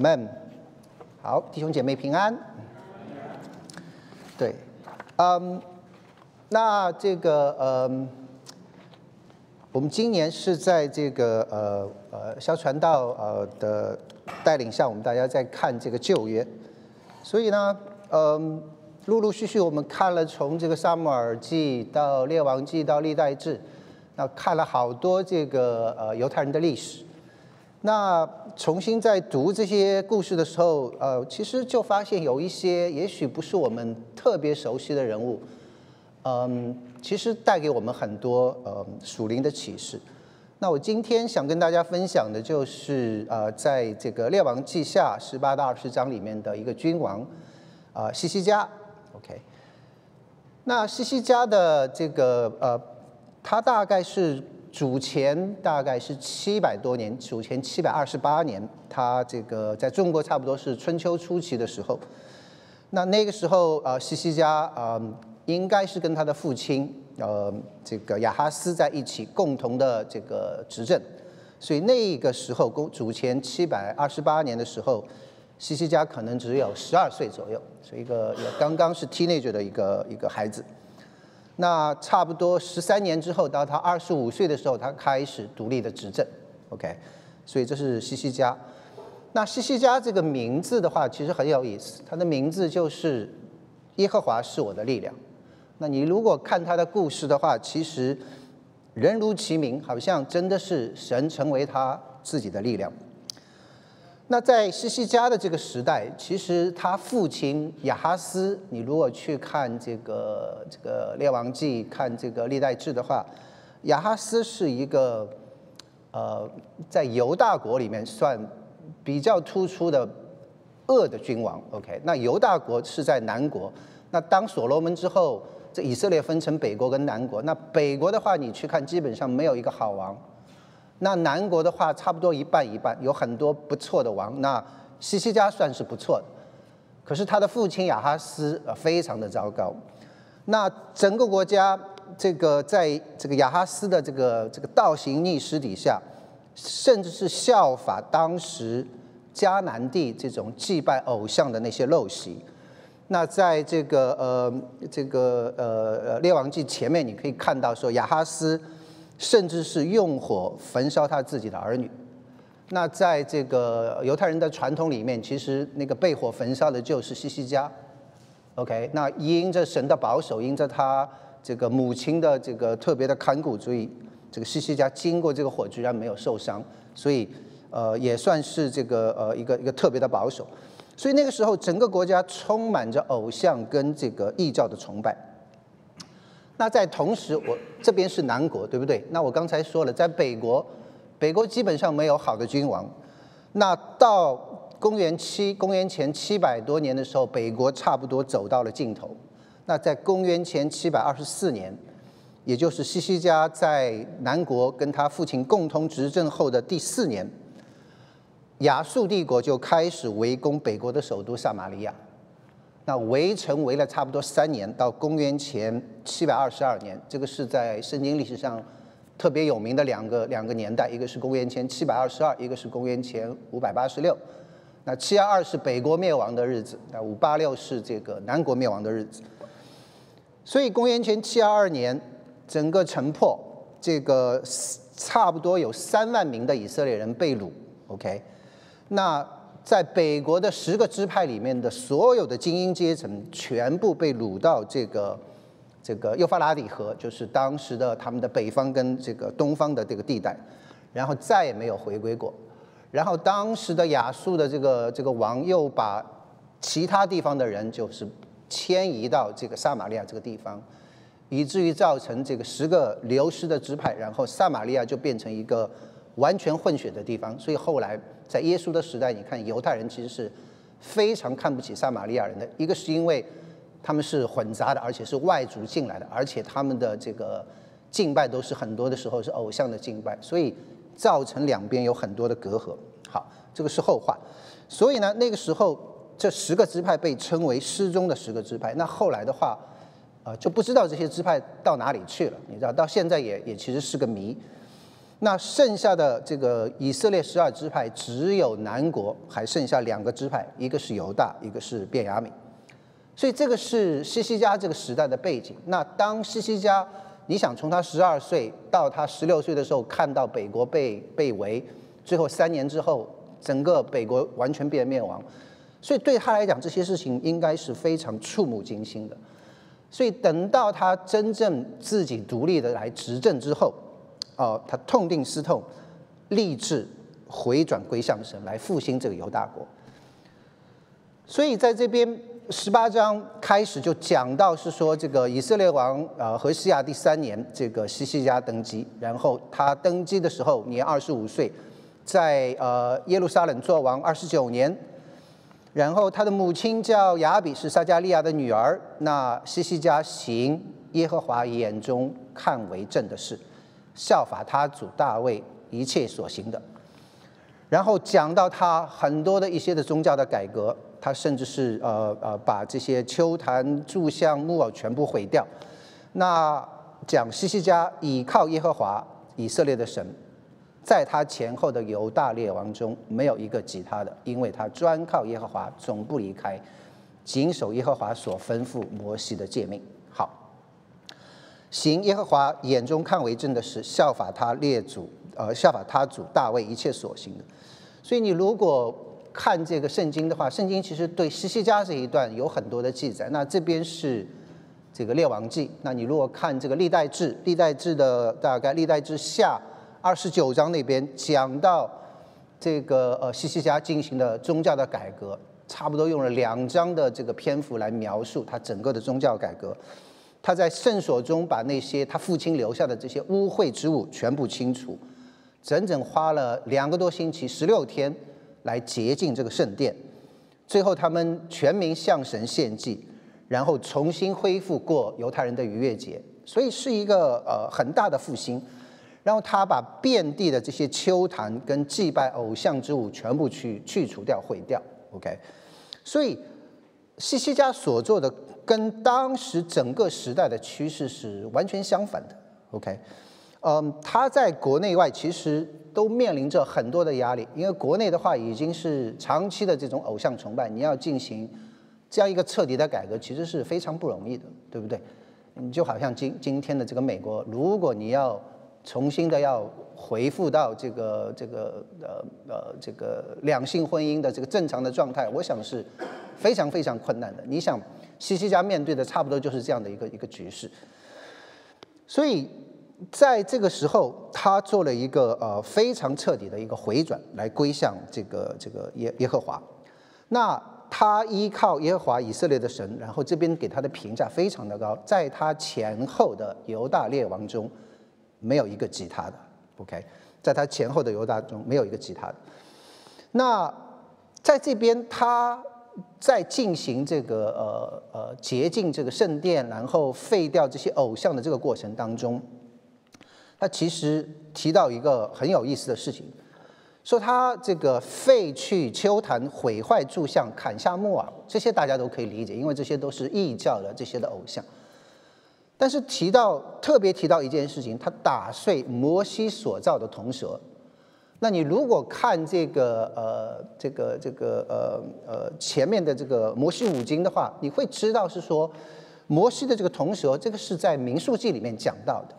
们，好，弟兄姐妹平安。对，嗯，那这个，嗯，我们今年是在这个呃呃肖传道呃的带领下，我们大家在看这个旧约，所以呢，嗯，陆陆续续我们看了从这个撒母耳记到列王记到历代志，那看了好多这个呃犹太人的历史。那重新在读这些故事的时候，呃，其实就发现有一些也许不是我们特别熟悉的人物，嗯，其实带给我们很多呃属灵的启示。那我今天想跟大家分享的就是呃，在这个列王记下十八到二十章里面的一个君王，啊，西西家，OK。那西西家的这个呃，他大概是。主前大概是七百多年，主前七百二十八年，他这个在中国差不多是春秋初期的时候。那那个时候，呃，西西家呃，应该是跟他的父亲，呃，这个亚哈斯在一起共同的这个执政。所以那个时候，公主前七百二十八年的时候，西西家可能只有十二岁左右，是一个也刚刚是 teenager 的一个一个孩子。那差不多十三年之后，到他二十五岁的时候，他开始独立的执政。OK，所以这是西西家。那西西家这个名字的话，其实很有意思。他的名字就是耶和华是我的力量。那你如果看他的故事的话，其实人如其名，好像真的是神成为他自己的力量。那在西西家的这个时代，其实他父亲亚哈斯，你如果去看这个这个列王记，看这个历代志的话，亚哈斯是一个呃在犹大国里面算比较突出的恶的君王。OK，那犹大国是在南国，那当所罗门之后，这以色列分成北国跟南国。那北国的话，你去看，基本上没有一个好王。那南国的话，差不多一半一半，有很多不错的王。那西西家算是不错的，可是他的父亲亚哈斯呃非常的糟糕。那整个国家这个在这个亚哈斯的这个这个倒行逆施底下，甚至是效法当时迦南地这种祭拜偶像的那些陋习。那在这个呃这个呃呃列王记前面，你可以看到说亚哈斯。甚至是用火焚烧他自己的儿女。那在这个犹太人的传统里面，其实那个被火焚烧的就是西西家。OK，那因着神的保守，因着他这个母亲的这个特别的看顾，所以这个西西家经过这个火居然没有受伤，所以呃也算是这个呃一个一个特别的保守。所以那个时候，整个国家充满着偶像跟这个异教的崇拜。那在同时，我这边是南国，对不对？那我刚才说了，在北国，北国基本上没有好的君王。那到公元七公元前七百多年的时候，北国差不多走到了尽头。那在公元前七百二十四年，也就是西西家在南国跟他父亲共同执政后的第四年，亚述帝国就开始围攻北国的首都撒玛利亚。那围城围了差不多三年，到公元前七百二十二年，这个是在圣经历史上特别有名的两个两个年代，一个是公元前七百二十二，一个是公元前五百八十六。那七二二是北国灭亡的日子，那五八六是这个南国灭亡的日子。所以公元前七二二年，整个城破，这个差不多有三万名的以色列人被掳。OK，那。在北国的十个支派里面的所有的精英阶层，全部被掳到这个这个幼发拉底河，就是当时的他们的北方跟这个东方的这个地带，然后再也没有回归过。然后当时的亚述的这个这个王又把其他地方的人就是迁移到这个撒玛利亚这个地方，以至于造成这个十个流失的支派，然后撒玛利亚就变成一个完全混血的地方。所以后来。在耶稣的时代，你看犹太人其实是非常看不起撒玛利亚人的。一个是因为他们是混杂的，而且是外族进来的，而且他们的这个敬拜都是很多的时候是偶像的敬拜，所以造成两边有很多的隔阂。好，这个是后话。所以呢，那个时候这十个支派被称为失踪的十个支派。那后来的话，呃，就不知道这些支派到哪里去了。你知道，到现在也也其实是个谜。那剩下的这个以色列十二支派，只有南国还剩下两个支派，一个是犹大，一个是便雅悯。所以这个是西西家这个时代的背景。那当西西家，你想从他十二岁到他十六岁的时候，看到北国被被围，最后三年之后，整个北国完全变灭亡，所以对他来讲，这些事情应该是非常触目惊心的。所以等到他真正自己独立的来执政之后。哦，他痛定思痛，立志回转归向神，来复兴这个犹大国。所以在这边十八章开始就讲到是说，这个以色列王呃何西亚第三年，这个西西家登基，然后他登基的时候年二十五岁，在呃耶路撒冷做王二十九年，然后他的母亲叫雅比，是撒加利亚的女儿。那西西家行耶和华眼中看为正的事。效法他主大卫一切所行的，然后讲到他很多的一些的宗教的改革，他甚至是呃呃把这些丘坛柱像木偶全部毁掉。那讲西西家倚靠耶和华以色列的神，在他前后的犹大列王中没有一个及他的，因为他专靠耶和华，总不离开，谨守耶和华所吩咐摩西的诫命。行耶和华眼中看为正的事，效法他列祖，呃，效法他主大卫一切所行的。所以你如果看这个圣经的话，圣经其实对西西家这一段有很多的记载。那这边是这个列王记，那你如果看这个历代志，历代志的大概历代志下二十九章那边讲到这个呃西西家进行的宗教的改革，差不多用了两章的这个篇幅来描述他整个的宗教改革。他在圣所中把那些他父亲留下的这些污秽之物全部清除，整整花了两个多星期，十六天来洁净这个圣殿。最后，他们全民向神献祭，然后重新恢复过犹太人的逾越节，所以是一个呃很大的复兴。然后他把遍地的这些丘坛跟祭拜偶像之物全部去去除掉、毁掉。OK，所以西西家所做的。跟当时整个时代的趋势是完全相反的，OK，嗯，他在国内外其实都面临着很多的压力，因为国内的话已经是长期的这种偶像崇拜，你要进行这样一个彻底的改革，其实是非常不容易的，对不对？你就好像今今天的这个美国，如果你要重新的要回复到这个这个呃呃这个两性婚姻的这个正常的状态，我想是非常非常困难的。你想？西西家面对的差不多就是这样的一个一个局势，所以在这个时候，他做了一个呃非常彻底的一个回转，来归向这个这个耶耶和华。那他依靠耶和华以色列的神，然后这边给他的评价非常的高，在他前后的犹大列王中，没有一个吉他的。OK，在他前后的犹大中没有一个吉他的。那在这边他。在进行这个呃呃洁净这个圣殿，然后废掉这些偶像的这个过程当中，他其实提到一个很有意思的事情，说他这个废去丘坛、毁坏柱像、砍下木偶，这些大家都可以理解，因为这些都是异教的这些的偶像。但是提到特别提到一件事情，他打碎摩西所造的铜蛇。那你如果看这个呃这个这个呃呃前面的这个摩西五经的话，你会知道是说摩西的这个铜蛇，这个是在民数记里面讲到的。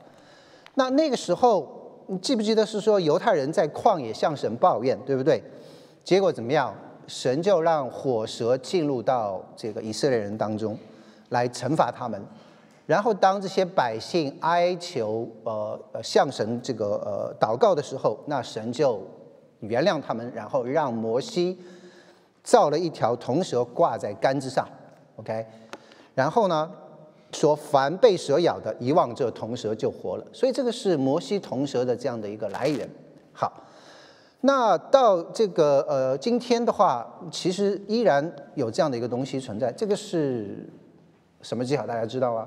那那个时候，你记不记得是说犹太人在旷野向神抱怨，对不对？结果怎么样？神就让火蛇进入到这个以色列人当中，来惩罚他们。然后，当这些百姓哀求、呃呃向神这个呃祷告的时候，那神就原谅他们，然后让摩西造了一条铜蛇挂在杆子上，OK，然后呢说凡被蛇咬的，一望这铜蛇就活了。所以这个是摩西铜蛇的这样的一个来源。好，那到这个呃今天的话，其实依然有这样的一个东西存在。这个是什么技巧？大家知道吗？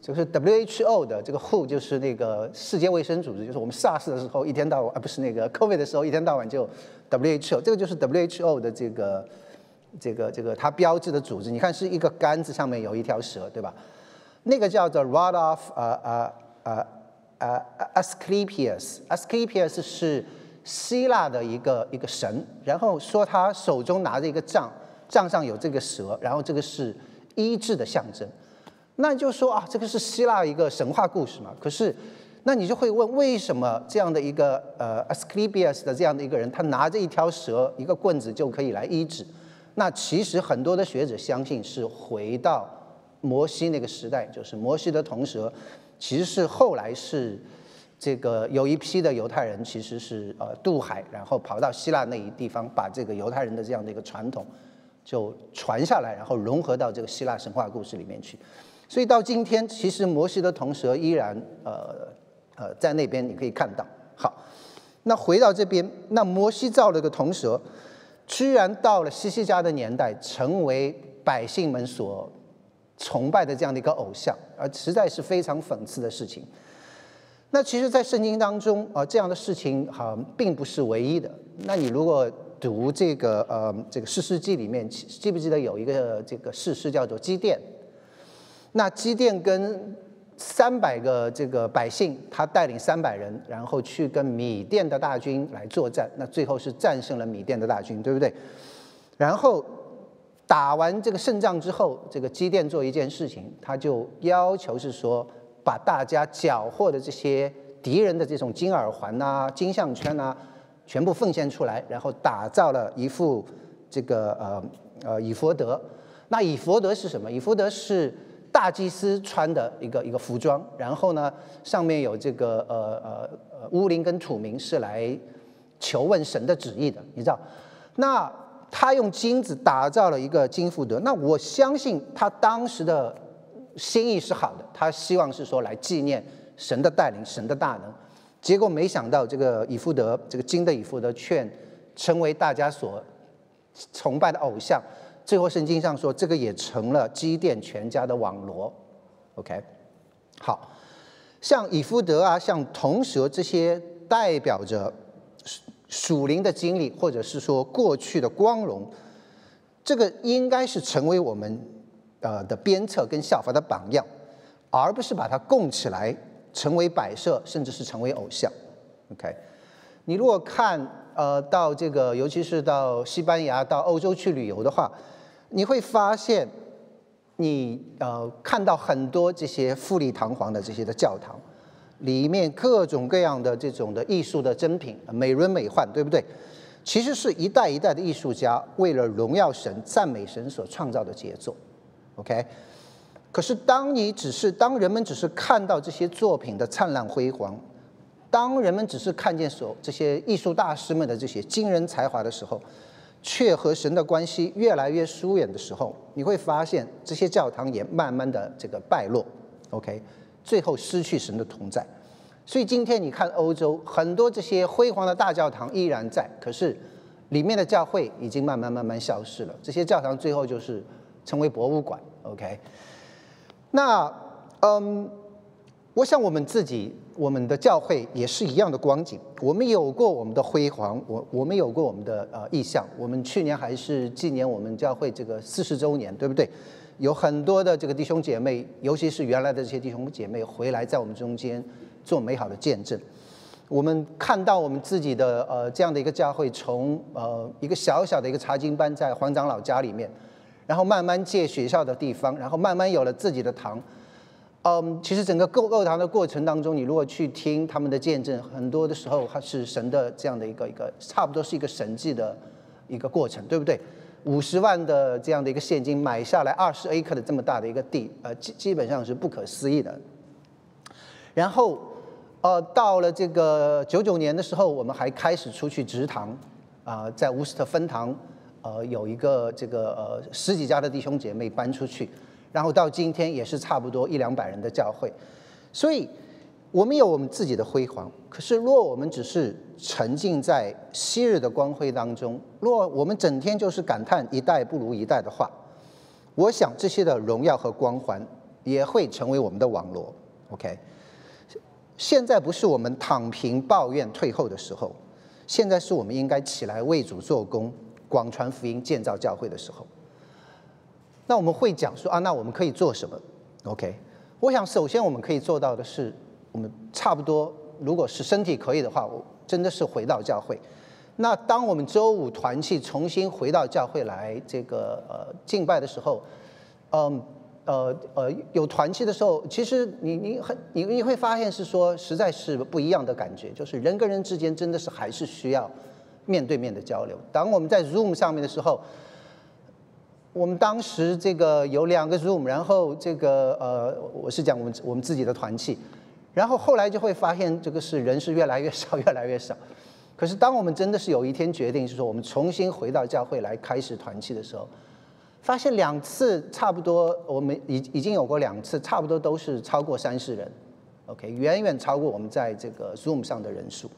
就是 WHO 的这个 WHO 就是那个世界卫生组织，就是我们 SARS 的时候一天到晚，啊不是那个 COVID 的时候一天到晚就 WHO，这个就是 WHO 的这个这个这个它标志的组织。你看是一个杆子上面有一条蛇，对吧？那个叫做 Rod of 呃呃呃呃 Asclepius，Asclepius 是希腊的一个一个神，然后说他手中拿着一个杖，杖上有这个蛇，然后这个是医治的象征。那就说啊，这个是希腊一个神话故事嘛？可是，那你就会问，为什么这样的一个呃 Asclepius 的这样的一个人，他拿着一条蛇、一个棍子就可以来医治？那其实很多的学者相信是回到摩西那个时代，就是摩西的铜蛇，其实是后来是这个有一批的犹太人其实是呃渡海，然后跑到希腊那一地方，把这个犹太人的这样的一个传统就传下来，然后融合到这个希腊神话故事里面去。所以到今天，其实摩西的铜蛇依然呃呃在那边，你可以看到。好，那回到这边，那摩西造了个铜蛇，居然到了西西家的年代，成为百姓们所崇拜的这样的一个偶像，而实在是非常讽刺的事情。那其实，在圣经当中啊，这样的事情好并不是唯一的。那你如果读这个呃这个《士师记》里面，记不记得有一个这个士师叫做基甸？那基甸跟三百个这个百姓，他带领三百人，然后去跟米甸的大军来作战。那最后是战胜了米甸的大军，对不对？然后打完这个胜仗之后，这个基甸做一件事情，他就要求是说，把大家缴获的这些敌人的这种金耳环呐、金项圈呐，全部奉献出来，然后打造了一副这个呃呃以佛德。那以佛德是什么？以佛德是。大祭司穿的一个一个服装，然后呢，上面有这个呃呃呃乌灵跟土明是来求问神的旨意的，你知道？那他用金子打造了一个金福德，那我相信他当时的心意是好的，他希望是说来纪念神的带领，神的大能。结果没想到这个以福德，这个金的以福德，却成为大家所崇拜的偶像。最后圣经上说，这个也成了基甸全家的网罗。OK，好像以夫德啊，像铜蛇这些，代表着属灵的经历，或者是说过去的光荣。这个应该是成为我们呃的鞭策跟效法的榜样，而不是把它供起来成为摆设，甚至是成为偶像。OK，你如果看呃到这个，尤其是到西班牙、到欧洲去旅游的话。你会发现，你呃看到很多这些富丽堂皇的这些的教堂，里面各种各样的这种的艺术的珍品，美轮美奂，对不对？其实是一代一代的艺术家为了荣耀神、赞美神所创造的杰作。OK，可是当你只是当人们只是看到这些作品的灿烂辉煌，当人们只是看见所这些艺术大师们的这些惊人才华的时候，却和神的关系越来越疏远的时候，你会发现这些教堂也慢慢的这个败落，OK，最后失去神的同在。所以今天你看欧洲很多这些辉煌的大教堂依然在，可是里面的教会已经慢慢慢慢消失了。这些教堂最后就是成为博物馆，OK。那嗯。我想我们自己，我们的教会也是一样的光景。我们有过我们的辉煌，我我们有过我们的呃意向。我们去年还是纪念我们教会这个四十周年，对不对？有很多的这个弟兄姐妹，尤其是原来的这些弟兄姐妹回来，在我们中间做美好的见证。我们看到我们自己的呃这样的一个教会，从呃一个小小的一个查经班在黄长老家里面，然后慢慢借学校的地方，然后慢慢有了自己的堂。嗯，其实整个构构堂的过程当中，你如果去听他们的见证，很多的时候它是神的这样的一个一个，差不多是一个神迹的一个过程，对不对？五十万的这样的一个现金买下来二十 acre 的这么大的一个地，呃，基基本上是不可思议的。然后，呃，到了这个九九年的时候，我们还开始出去植堂，啊，在乌斯特分堂，呃，有一个这个呃十几家的弟兄姐妹搬出去。然后到今天也是差不多一两百人的教会，所以我们有我们自己的辉煌。可是若我们只是沉浸在昔日的光辉当中，若我们整天就是感叹一代不如一代的话，我想这些的荣耀和光环也会成为我们的网罗。OK，现在不是我们躺平抱怨退后的时候，现在是我们应该起来为主做工、广传福音、建造教会的时候。那我们会讲说啊，那我们可以做什么？OK，我想首先我们可以做到的是，我们差不多，如果是身体可以的话，我真的是回到教会。那当我们周五团契重新回到教会来这个呃敬拜的时候，嗯呃呃有团契的时候，其实你你很你你会发现是说实在是不一样的感觉，就是人跟人之间真的是还是需要面对面的交流。当我们在 Zoom 上面的时候，我们当时这个有两个 Zoom，然后这个呃我是讲我们我们自己的团契，然后后来就会发现这个是人是越来越少越来越少。可是，当我们真的是有一天决定，是说我们重新回到教会来开始团契的时候，发现两次差不多，我们已已经有过两次，差不多都是超过三十人，OK，远远超过我们在这个 Zoom 上的人数。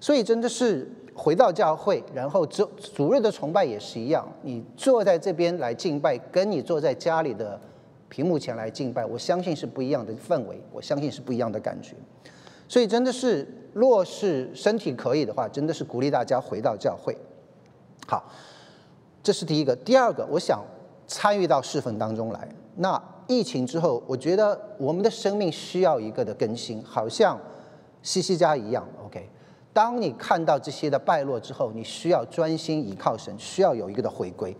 所以真的是回到教会，然后主主日的崇拜也是一样，你坐在这边来敬拜，跟你坐在家里的屏幕前来敬拜，我相信是不一样的氛围，我相信是不一样的感觉。所以真的是，若是身体可以的话，真的是鼓励大家回到教会。好，这是第一个。第二个，我想参与到侍奉当中来。那疫情之后，我觉得我们的生命需要一个的更新，好像西西家一样。OK，当你看到这些的败落之后，你需要专心倚靠神，需要有一个的回归。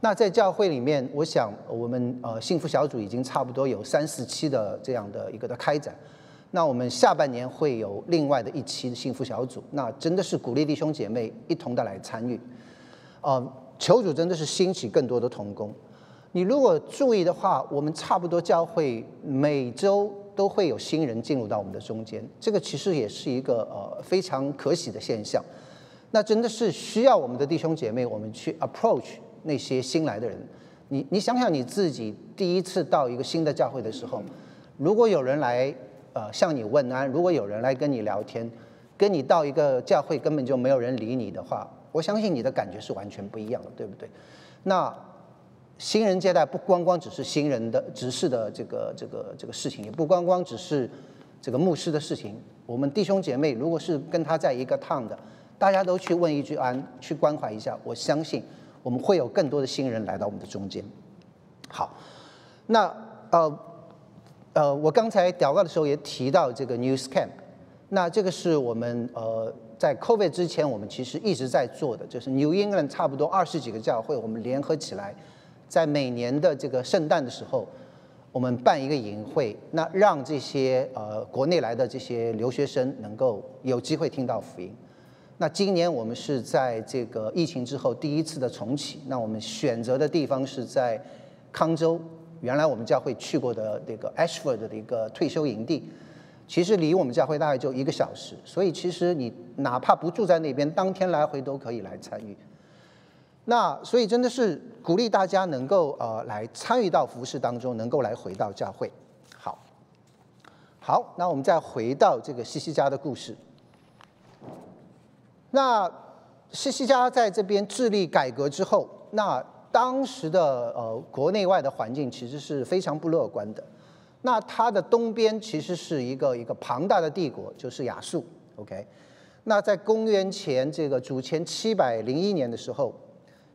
那在教会里面，我想我们呃幸福小组已经差不多有三四期的这样的一个的开展。那我们下半年会有另外的一期的幸福小组，那真的是鼓励弟兄姐妹一同的来参与，呃，求主真的是兴起更多的童工。你如果注意的话，我们差不多教会每周都会有新人进入到我们的中间，这个其实也是一个呃非常可喜的现象。那真的是需要我们的弟兄姐妹，我们去 approach 那些新来的人。你你想想你自己第一次到一个新的教会的时候，如果有人来。呃，向你问安。如果有人来跟你聊天，跟你到一个教会根本就没有人理你的话，我相信你的感觉是完全不一样的，对不对？那新人接待不光光只是新人的执事的这个这个这个事情，也不光光只是这个牧师的事情。我们弟兄姐妹如果是跟他在一个趟的，大家都去问一句安，去关怀一下，我相信我们会有更多的新人来到我们的中间。好，那呃。呃，我刚才祷告的时候也提到这个 News Camp，那这个是我们呃在 COVID 之前我们其实一直在做的，就是 New England 差不多二十几个教会，我们联合起来，在每年的这个圣诞的时候，我们办一个营会，那让这些呃国内来的这些留学生能够有机会听到福音。那今年我们是在这个疫情之后第一次的重启，那我们选择的地方是在康州。原来我们教会去过的那个 Ashford 的一个退休营地，其实离我们教会大概就一个小时，所以其实你哪怕不住在那边，当天来回都可以来参与。那所以真的是鼓励大家能够呃来参与到服饰当中，能够来回到教会。好，好，那我们再回到这个西西家的故事。那西西家在这边致力改革之后，那。当时的呃国内外的环境其实是非常不乐观的。那它的东边其实是一个一个庞大的帝国，就是亚述。OK，那在公元前这个主前七百零一年的时候，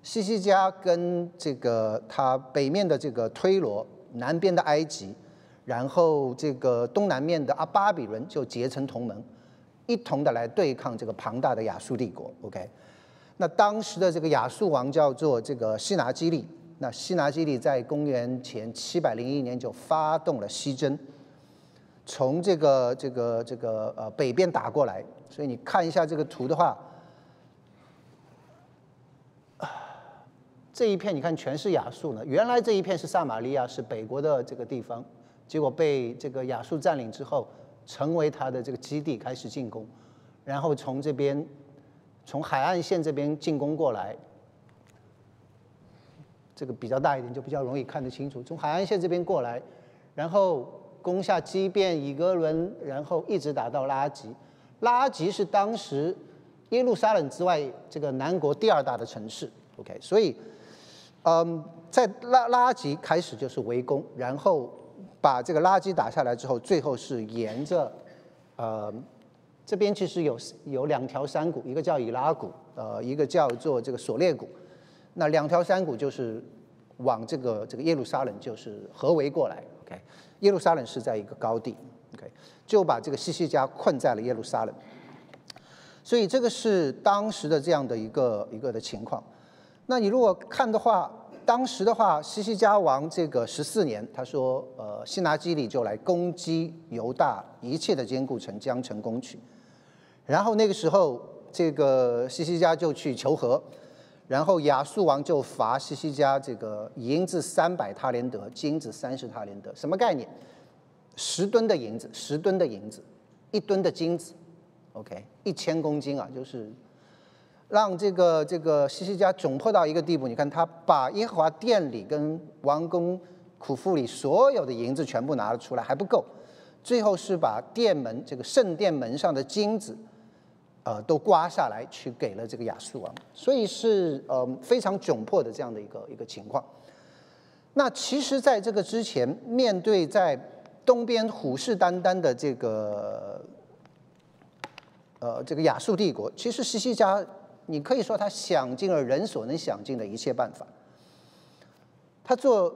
西西家跟这个他北面的这个推罗，南边的埃及，然后这个东南面的阿巴比伦就结成同盟，一同的来对抗这个庞大的亚述帝国。OK。那当时的这个亚述王叫做这个西拿基利，那西拿基利在公元前七百零一年就发动了西征，从这个这个这个呃北边打过来，所以你看一下这个图的话，这一片你看全是亚述呢。原来这一片是撒玛利亚，是北国的这个地方，结果被这个亚述占领之后，成为他的这个基地，开始进攻，然后从这边。从海岸线这边进攻过来，这个比较大一点，就比较容易看得清楚。从海岸线这边过来，然后攻下基变、以格伦，然后一直打到拉吉。拉吉是当时耶路撒冷之外这个南国第二大的城市。OK，所以，嗯，在拉拉吉开始就是围攻，然后把这个拉吉打下来之后，最后是沿着，呃。这边其实有有两条山谷，一个叫以拉谷，呃，一个叫做这个索列谷。那两条山谷就是往这个这个耶路撒冷就是合围过来。OK，耶路撒冷是在一个高地。OK，就把这个西西家困在了耶路撒冷。所以这个是当时的这样的一个一个的情况。那你如果看的话，当时的话，西西家王这个十四年，他说，呃，西拿基里就来攻击犹大一切的坚固城，将城攻取。然后那个时候，这个西西家就去求和，然后亚述王就罚西西家这个银子三百塔连德，金子三十塔连德，什么概念？十吨的银子，十吨的银子，一吨的金子，OK，一千公斤啊，就是让这个这个西西家窘迫到一个地步。你看他把耶和华殿里跟王宫库库里所有的银子全部拿了出来，还不够，最后是把殿门这个圣殿门上的金子。呃，都刮下来去给了这个亚述王，所以是呃非常窘迫的这样的一个一个情况。那其实，在这个之前，面对在东边虎视眈眈的这个呃这个亚述帝国，其实西西家，你可以说他想尽了人所能想尽的一切办法，他做。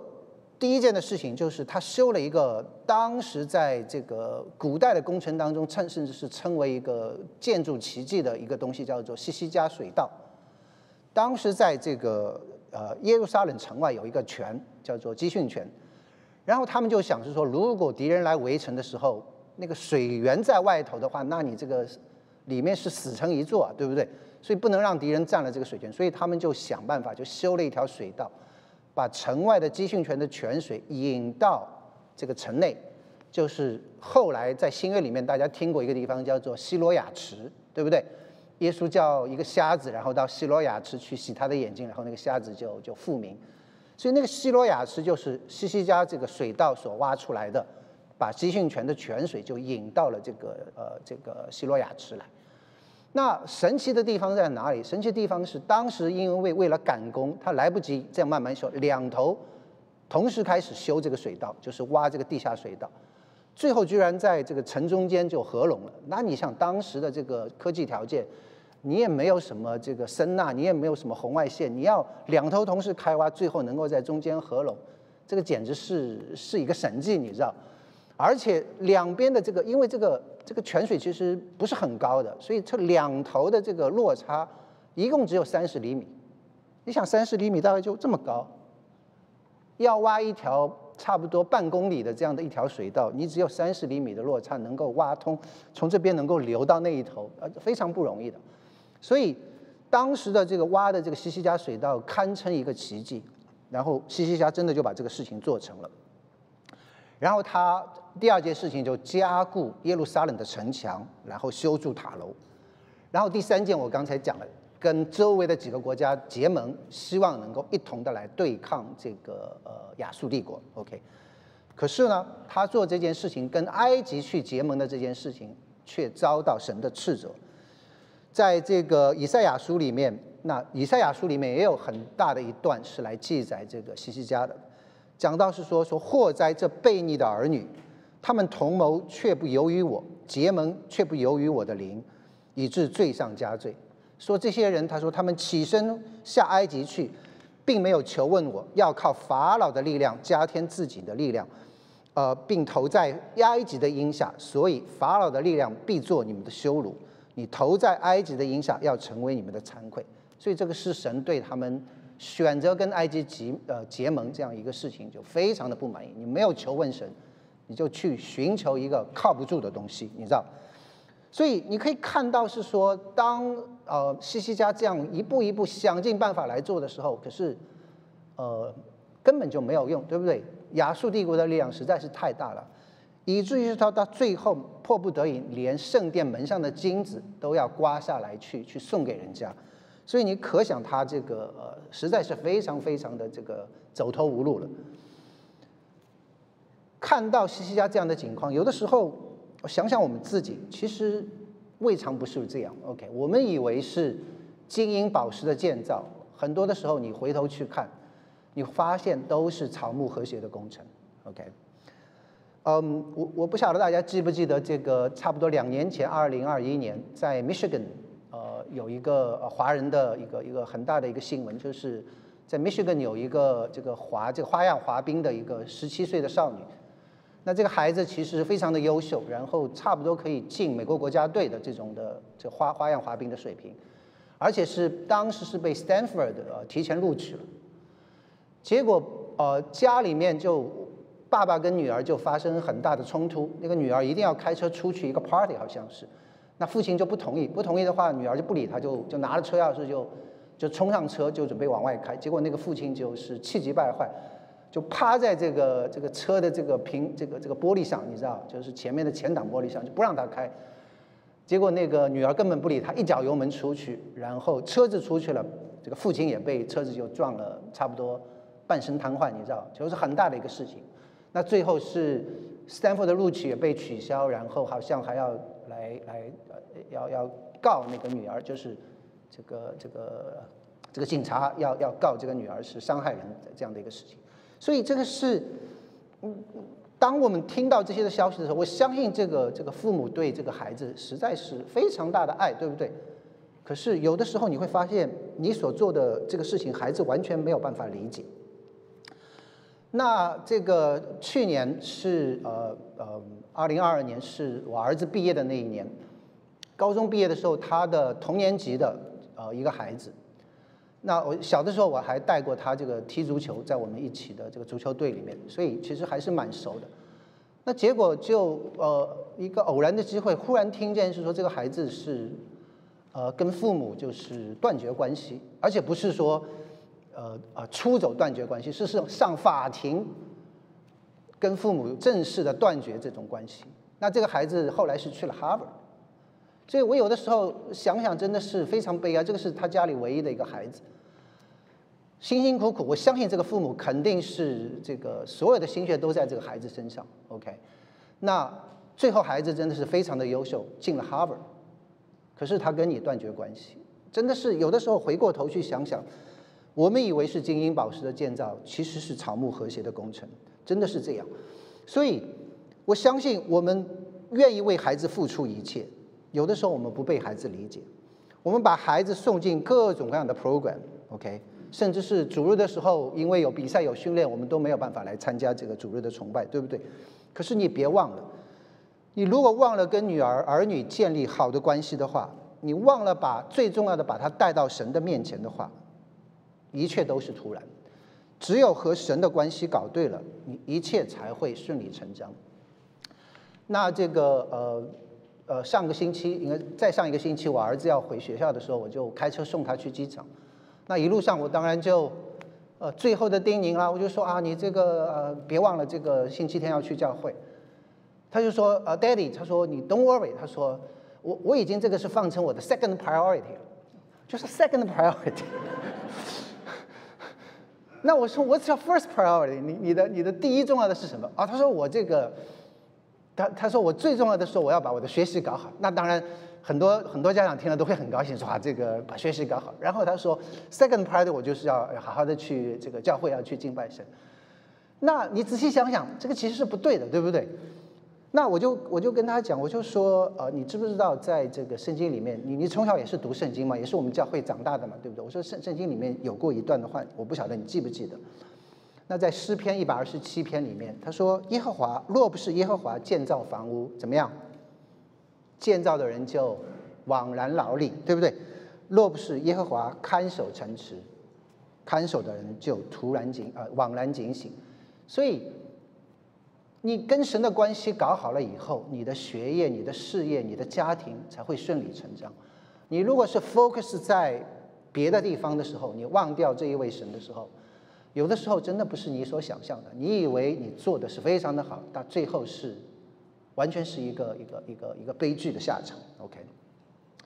第一件的事情就是他修了一个当时在这个古代的工程当中称甚至是称为一个建筑奇迹的一个东西，叫做西西加水道。当时在这个呃耶路撒冷城外有一个泉，叫做基训泉。然后他们就想是说，如果敌人来围城的时候，那个水源在外头的话，那你这个里面是死城一座，对不对？所以不能让敌人占了这个水泉，所以他们就想办法就修了一条水道。把城外的基训泉的泉水引到这个城内，就是后来在新约里面大家听过一个地方叫做西罗亚池，对不对？耶稣叫一个瞎子，然后到西罗亚池去洗他的眼睛，然后那个瞎子就就复明。所以那个西罗亚池就是西西家这个水道所挖出来的，把基训泉的泉水就引到了这个呃这个西罗亚池来。那神奇的地方在哪里？神奇的地方是当时因为为为了赶工，他来不及这样慢慢修，两头同时开始修这个水道，就是挖这个地下水道，最后居然在这个城中间就合拢了。那你想当时的这个科技条件，你也没有什么这个声呐，你也没有什么红外线，你要两头同时开挖，最后能够在中间合拢，这个简直是是一个神迹，你知道？而且两边的这个，因为这个这个泉水其实不是很高的，所以这两头的这个落差一共只有三十厘米。你想三十厘米大概就这么高，要挖一条差不多半公里的这样的一条水道，你只有三十厘米的落差能够挖通，从这边能够流到那一头，呃，非常不容易的。所以当时的这个挖的这个西西家水道堪称一个奇迹，然后西西家真的就把这个事情做成了，然后他。第二件事情就加固耶路撒冷的城墙，然后修筑塔楼。然后第三件我刚才讲了，跟周围的几个国家结盟，希望能够一同的来对抗这个呃亚述帝国。OK，可是呢，他做这件事情跟埃及去结盟的这件事情，却遭到神的斥责。在这个以赛亚书里面，那以赛亚书里面也有很大的一段是来记载这个西西家的，讲到是说说祸灾这悖逆的儿女。他们同谋却不由于我，结盟却不由于我的灵，以致罪上加罪。说这些人，他说他们起身下埃及去，并没有求问我，要靠法老的力量加添自己的力量，呃，并投在埃及的荫下。所以法老的力量必做你们的羞辱，你投在埃及的荫下，要成为你们的惭愧。所以这个是神对他们选择跟埃及结呃结盟这样一个事情就非常的不满意。你没有求问神。你就去寻求一个靠不住的东西，你知道？所以你可以看到是说，当呃西西家这样一步一步想尽办法来做的时候，可是呃根本就没有用，对不对？亚述帝国的力量实在是太大了，以至于他到最后迫不得已，连圣殿门上的金子都要刮下来去去送给人家。所以你可想他这个呃实在是非常非常的这个走投无路了。看到西西家这样的情况，有的时候想想我们自己，其实未尝不是这样。OK，我们以为是金银宝石的建造，很多的时候你回头去看，你发现都是草木和谐的工程。OK，嗯，我我不晓得大家记不记得这个，差不多两年前，二零二一年，在 Michigan，有一个华人的一个一个很大的一个新闻，就是在 Michigan 有一个这个滑这个花样滑冰的一个十七岁的少女。那这个孩子其实非常的优秀，然后差不多可以进美国国家队的这种的这花花样滑冰的水平，而且是当时是被 Stanford 呃提前录取了。结果呃家里面就爸爸跟女儿就发生很大的冲突，那个女儿一定要开车出去一个 party 好像是，那父亲就不同意，不同意的话女儿就不理他，就就拿着车钥匙就就冲上车就准备往外开，结果那个父亲就是气急败坏，就趴在这个这个车的这个屏这个这个玻璃上，你知道，就是前面的前挡玻璃上就不让他开，结果那个女儿根本不理他，一脚油门出去，然后车子出去了，这个父亲也被车子就撞了，差不多半身瘫痪，你知道，就是很大的一个事情。那最后是 Stanford 的录取也被取消，然后好像还要来来要要告那个女儿，就是这个这个这个警察要要告这个女儿是伤害人这样的一个事情。所以这个是，嗯，当我们听到这些的消息的时候，我相信这个这个父母对这个孩子实在是非常大的爱，对不对？可是有的时候你会发现，你所做的这个事情，孩子完全没有办法理解。那这个去年是呃呃，二零二二年是我儿子毕业的那一年，高中毕业的时候，他的同年级的呃一个孩子，那我小的时候我还带过他这个踢足球，在我们一起的这个足球队里面，所以其实还是蛮熟的。那结果就呃一个偶然的机会，忽然听见是说这个孩子是呃跟父母就是断绝关系，而且不是说。呃啊，出走断绝关系，是是上法庭跟父母正式的断绝这种关系。那这个孩子后来是去了 Harvard，所以我有的时候想想，真的是非常悲哀。这个是他家里唯一的一个孩子，辛辛苦苦，我相信这个父母肯定是这个所有的心血都在这个孩子身上。OK，那最后孩子真的是非常的优秀，进了 Harvard，可是他跟你断绝关系，真的是有的时候回过头去想想。我们以为是金银宝石的建造，其实是草木和谐的工程，真的是这样。所以，我相信我们愿意为孩子付出一切。有的时候我们不被孩子理解，我们把孩子送进各种各样的 program，OK，甚至是主日的时候，因为有比赛有训练，我们都没有办法来参加这个主日的崇拜，对不对？可是你别忘了，你如果忘了跟女儿儿女建立好的关系的话，你忘了把最重要的把他带到神的面前的话。一切都是突然，只有和神的关系搞对了，你一切才会顺理成章。那这个呃呃，上个星期应该再上一个星期，我儿子要回学校的时候，我就开车送他去机场。那一路上我当然就呃最后的叮咛啦，我就说啊，你这个呃别忘了这个星期天要去教会。他就说呃，Daddy，他说你 Don't worry，他说我我已经这个是放成我的 second priority 了，就是 second priority。那我说，What's your first priority？你你的你的第一重要的是什么？啊，他说我这个，他他说我最重要的是我要把我的学习搞好。那当然，很多很多家长听了都会很高兴，说啊这个把学习搞好。然后他说，Second priority 我就是要好好的去这个教会要去敬拜神。那你仔细想想，这个其实是不对的，对不对？那我就我就跟他讲，我就说，呃，你知不知道，在这个圣经里面，你你从小也是读圣经嘛，也是我们教会长大的嘛，对不对？我说圣圣经里面有过一段的话，我不晓得你记不记得。那在诗篇一百二十七篇里面，他说：耶和华若不是耶和华建造房屋，怎么样？建造的人就枉然劳力，对不对？若不是耶和华看守城池，看守的人就突然警呃枉然警醒，所以。你跟神的关系搞好了以后，你的学业、你的事业、你的家庭才会顺理成章。你如果是 focus 在别的地方的时候，你忘掉这一位神的时候，有的时候真的不是你所想象的。你以为你做的是非常的好，但最后是完全是一个一个一个一个悲剧的下场。OK，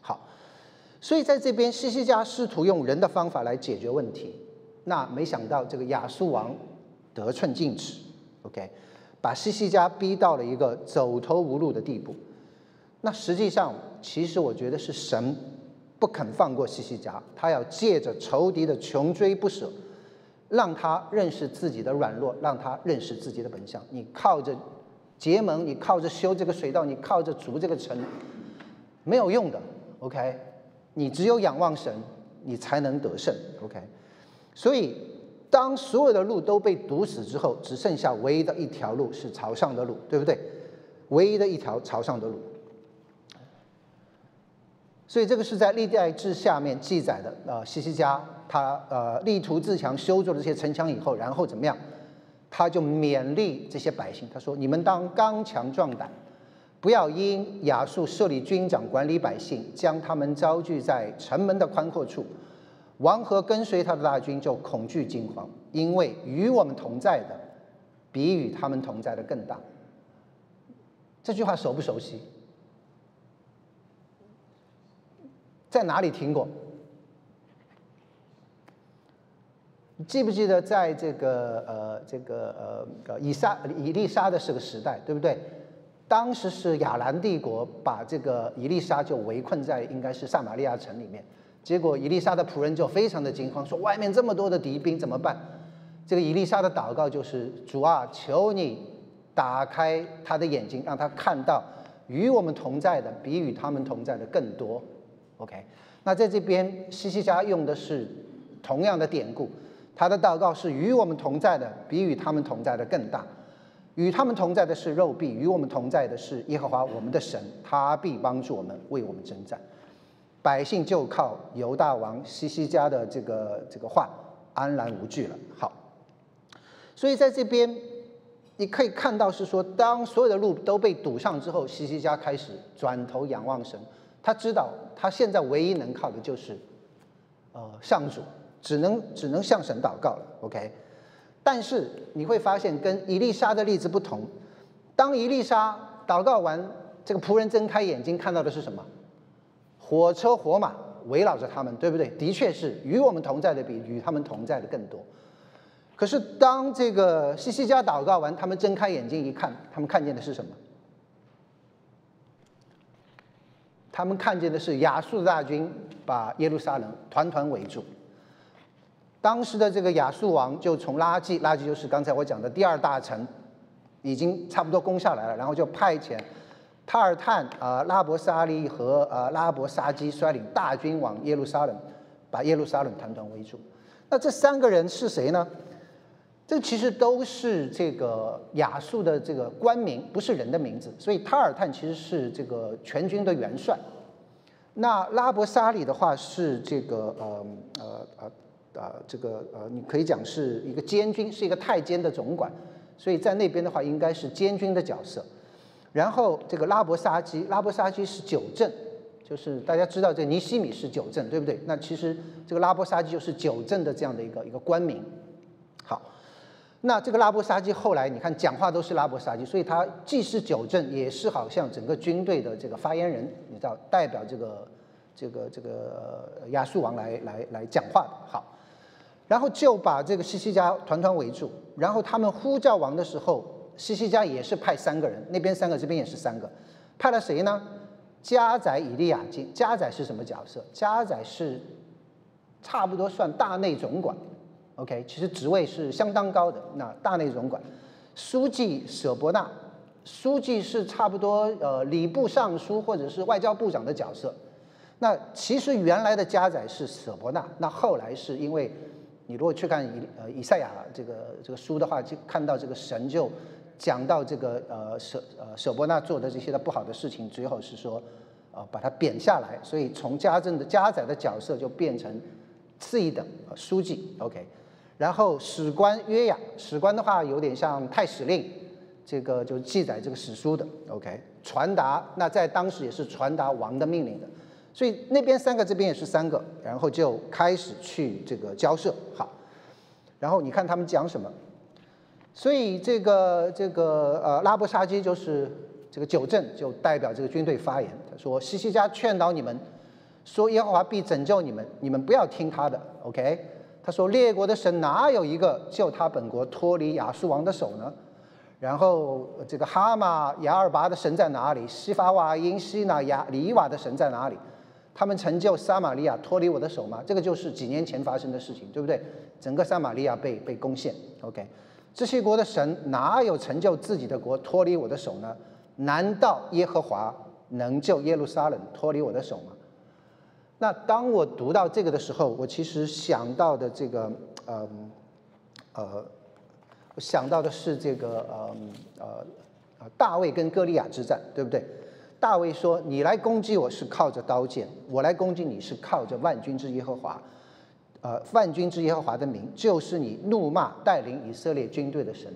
好，所以在这边西西家试图用人的方法来解决问题，那没想到这个亚述王得寸进尺。OK。把西西家逼到了一个走投无路的地步，那实际上，其实我觉得是神不肯放过西西家，他要借着仇敌的穷追不舍，让他认识自己的软弱，让他认识自己的本相。你靠着结盟，你靠着修这个水道，你靠着筑这个城，没有用的。OK，你只有仰望神，你才能得胜。OK，所以。当所有的路都被堵死之后，只剩下唯一的一条路是朝上的路，对不对？唯一的一条朝上的路。所以这个是在历代志下面记载的。呃，西西家他呃力图自强，修筑了这些城墙以后，然后怎么样？他就勉励这些百姓，他说：“你们当刚强壮胆，不要因亚述设立军长管理百姓，将他们招聚在城门的宽阔处。王和跟随他的大军就恐惧惊慌，因为与我们同在的，比与他们同在的更大。”这句话熟不熟悉？在哪里听过？记不记得，在这个呃这个呃以撒以利沙的这个时代，对不对？当时是亚兰帝国把这个以利沙就围困在应该是撒玛利亚城里面，结果伊丽莎的仆人就非常的惊慌，说外面这么多的敌兵怎么办？这个伊丽莎的祷告就是主啊，求你打开他的眼睛，让他看到与我们同在的比与他们同在的更多。OK，那在这边西西家用的是同样的典故，他的祷告是与我们同在的比与他们同在的更大，与他们同在的是肉臂，与我们同在的是耶和华我们的神，他必帮助我们为我们征战。百姓就靠犹大王西西家的这个这个话安然无惧了。好，所以在这边你可以看到是说，当所有的路都被堵上之后，西西家开始转头仰望神。他知道，他现在唯一能靠的就是，呃，上主，只能只能向神祷告了。OK，但是你会发现，跟伊丽莎的例子不同，当伊丽莎祷告完，这个仆人睁开眼睛看到的是什么？火车火马围绕着他们，对不对？的确是与我们同在的比与他们同在的更多。可是当这个西西家祷告完，他们睁开眼睛一看，他们看见的是什么？他们看见的是亚述大军把耶路撒冷团团围住。当时的这个亚述王就从拉基，拉基就是刚才我讲的第二大城，已经差不多攻下来了，然后就派遣塔尔探啊、拉伯沙利和呃拉伯沙基率领大军往耶路撒冷，把耶路撒冷团团围住。那这三个人是谁呢？这其实都是这个亚述的这个官名，不是人的名字。所以塔尔探其实是这个全军的元帅。那拉伯沙里的话是这个呃呃呃呃这个呃，你可以讲是一个监军，是一个太监的总管。所以在那边的话，应该是监军的角色。然后这个拉伯沙基，拉伯沙基是九镇，就是大家知道这尼西米是九镇，对不对？那其实这个拉伯沙基就是九镇的这样的一个一个官名。好。那这个拉伯沙基后来，你看讲话都是拉伯沙基，所以他既是九镇，也是好像整个军队的这个发言人，你知道，代表这个这个这个亚述王来来来讲话的。好，然后就把这个西西家团团围住，然后他们呼叫王的时候，西西家也是派三个人，那边三个，这边也是三个，派了谁呢？加载以利亚金，加载是什么角色？加载是差不多算大内总管。OK，其实职位是相当高的。那大内总管、书记舍伯纳，书记是差不多呃礼部尚书或者是外交部长的角色。那其实原来的加载是舍伯纳，那后来是因为你如果去看以呃以赛亚这个这个书的话，就看到这个神就讲到这个呃舍呃舍伯纳做的这些的不好的事情，最后是说呃把他贬下来，所以从家政的加载的角色就变成次一等书记。OK。然后史官约雅，史官的话有点像太史令，这个就记载这个史书的，OK，传达那在当时也是传达王的命令的，所以那边三个，这边也是三个，然后就开始去这个交涉，好，然后你看他们讲什么，所以这个这个呃拉布沙基就是这个九正就代表这个军队发言，他说西西家劝导你们，说耶和华必拯救你们，你们不要听他的，OK。他说：“列国的神哪有一个救他本国脱离亚述王的手呢？然后这个哈马亚尔拔的神在哪里？西法瓦因西那亚里瓦的神在哪里？他们成就撒玛利亚脱离我的手吗？这个就是几年前发生的事情，对不对？整个撒玛利亚被被攻陷。OK，这些国的神哪有成就自己的国脱离我的手呢？难道耶和华能救耶路撒冷脱离我的手吗？”那当我读到这个的时候，我其实想到的这个，嗯，呃，我想到的是这个呃呃呃大卫跟歌利亚之战，对不对？大卫说：“你来攻击我是靠着刀剑，我来攻击你是靠着万军之耶和华。呃，万军之耶和华的名，就是你怒骂带领以色列军队的神。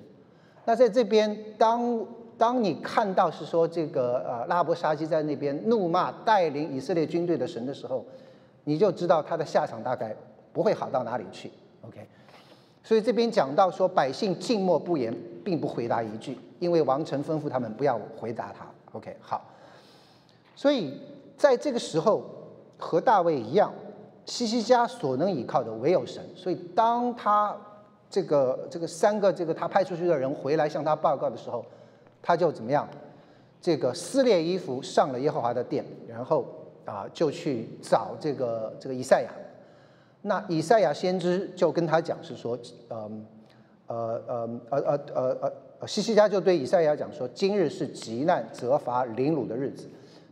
那在这边，当当你看到是说这个呃拉伯沙基在那边怒骂带领以色列军队的神的时候，你就知道他的下场大概不会好到哪里去。OK，所以这边讲到说百姓静默不言，并不回答一句，因为王臣吩咐他们不要回答他。OK，好，所以在这个时候和大卫一样。西西家所能依靠的唯有神，所以当他这个这个三个这个他派出去的人回来向他报告的时候，他就怎么样？这个撕裂衣服上了耶和华的殿，然后啊就去找这个这个以赛亚。那以赛亚先知就跟他讲是说，嗯呃呃呃呃呃呃西西家就对以赛亚讲说，今日是极难责罚凌辱的日子，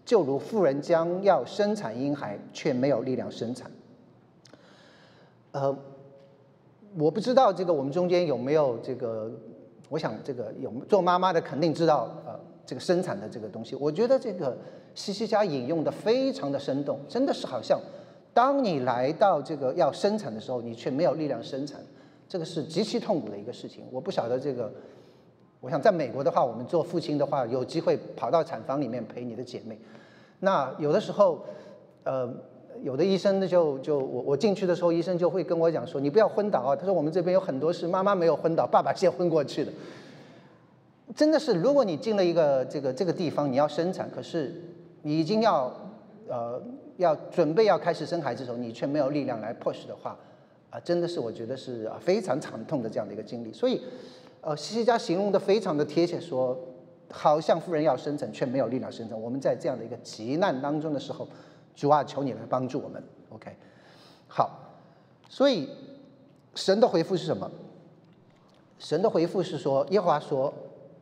就如妇人将要生产婴孩，却没有力量生产。呃，我不知道这个我们中间有没有这个，我想这个有做妈妈的肯定知道呃这个生产的这个东西。我觉得这个西西家引用的非常的生动，真的是好像当你来到这个要生产的时候，你却没有力量生产，这个是极其痛苦的一个事情。我不晓得这个，我想在美国的话，我们做父亲的话，有机会跑到产房里面陪你的姐妹，那有的时候，呃。有的医生呢，就就我我进去的时候，医生就会跟我讲说：“你不要昏倒啊。”他说：“我们这边有很多是妈妈没有昏倒，爸爸先昏过去的。”真的是，如果你进了一个这个这个地方，你要生产，可是你已经要呃要准备要开始生孩子的时候，你却没有力量来 push 的话，啊，真的是我觉得是啊非常惨痛的这样的一个经历。所以，呃，西西家形容的非常的贴切，说好像夫人要生产，却没有力量生产。我们在这样的一个急难当中的时候。主啊，求你来帮助我们。OK，好，所以神的回复是什么？神的回复是说，耶和华说，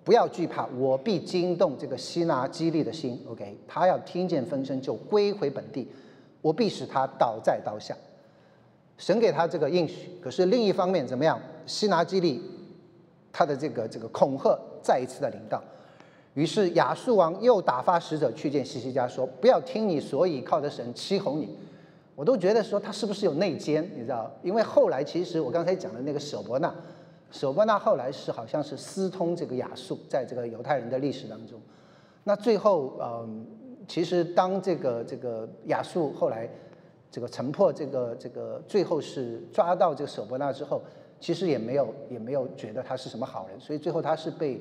不要惧怕，我必惊动这个希拿基利的心。OK，他要听见风声就归回本地，我必使他倒在刀下。神给他这个应许，可是另一方面怎么样？希拿基利他的这个这个恐吓再一次的临到。于是亚述王又打发使者去见西西家，说：“不要听你所倚靠的神欺哄你。”我都觉得说他是不是有内奸，你知道？因为后来其实我刚才讲的那个舍伯纳，舍伯纳后来是好像是私通这个亚述，在这个犹太人的历史当中。那最后，嗯，其实当这个这个亚述后来这个城破这个这个最后是抓到这个舍伯纳之后，其实也没有也没有觉得他是什么好人，所以最后他是被。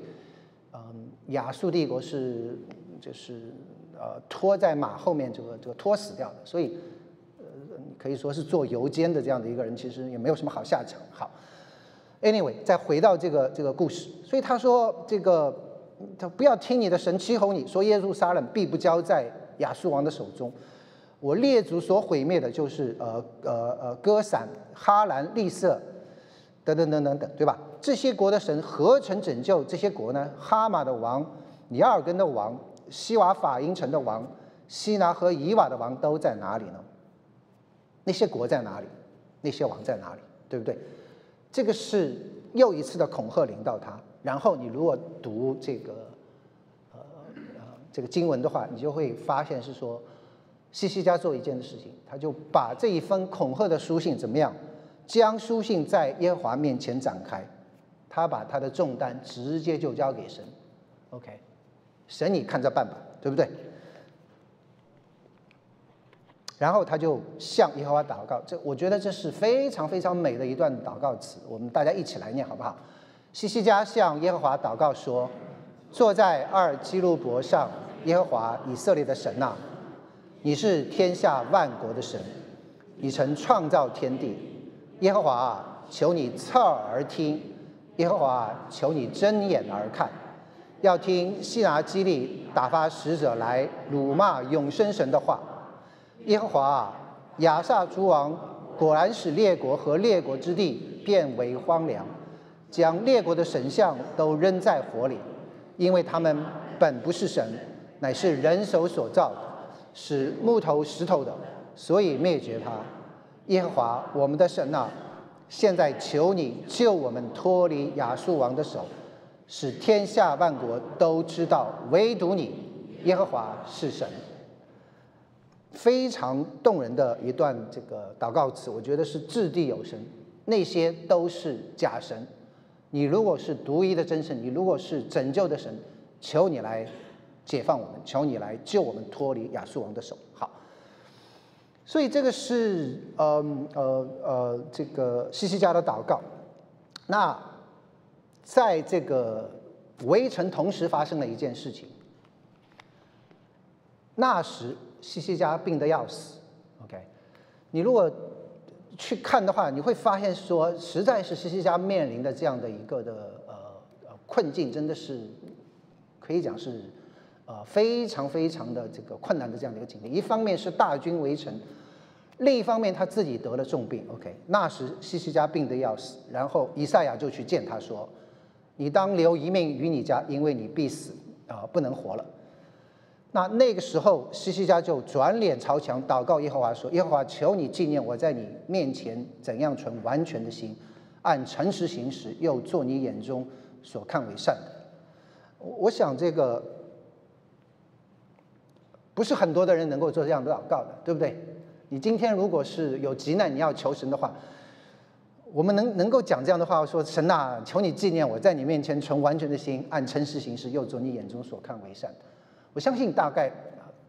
嗯，亚述帝国是就是呃拖在马后面，这个这个拖死掉的，所以呃可以说是做游监的这样的一个人，其实也没有什么好下场。好，anyway，再回到这个这个故事，所以他说这个他不要听你的神欺哄你，说耶路撒冷必不交在亚述王的手中，我列祖所毁灭的就是呃呃呃歌散、哈兰、利色。等等等等等，对吧？这些国的神何曾拯救这些国呢？哈马的王、尼尔根的王、西瓦法因城的王、西拿和以瓦的王都在哪里呢？那些国在哪里？那些王在哪里？对不对？这个是又一次的恐吓临到他。然后你如果读这个呃这个经文的话，你就会发现是说，西西家做一件的事情，他就把这一封恐吓的书信怎么样？将书信在耶和华面前展开，他把他的重担直接就交给神，OK，神你看着办吧，对不对？然后他就向耶和华祷告，这我觉得这是非常非常美的一段祷告词，我们大家一起来念好不好？西西家向耶和华祷告说：“坐在二基路伯上，耶和华以色列的神呐，你是天下万国的神，你曾创造天地。”耶和华啊，求你侧耳而听；耶和华，求你睁眼而看。要听希拿基利打发使者来辱骂永生神的话。耶和华啊，亚萨诸王果然使列国和列国之地变为荒凉，将列国的神像都扔在火里，因为他们本不是神，乃是人手所造的，使木头石头的，所以灭绝他。耶和华我们的神呐，现在求你救我们脱离亚述王的手，使天下万国都知道，唯独你耶和华是神。非常动人的一段这个祷告词，我觉得是掷地有声。那些都是假神，你如果是独一的真神，你如果是拯救的神，求你来解放我们，求你来救我们脱离亚述王的手。好，所以这个是呃呃呃这个西西家的祷告。那在这个围城同时发生了一件事情，那时西西家病得要死。OK，你如果。去看的话，你会发现说，实在是西西家面临的这样的一个的呃困境，真的是可以讲是呃非常非常的这个困难的这样的一个境地。一方面是大军围城，另一方面他自己得了重病。OK，那时西西家病得要死，然后以赛亚就去见他说：“你当留一命于你家，因为你必死啊，不能活了。”那那个时候，西西家就转脸朝墙祷告耶和华说：“耶和华，求你纪念我在你面前怎样存完全的心，按诚实行事，又做你眼中所看为善的。”我想这个不是很多的人能够做这样的祷告的，对不对？你今天如果是有急难，你要求神的话，我们能能够讲这样的话，说神呐，求你纪念我在你面前存完全的心，按诚实行事，又做你眼中所看为善。我相信大概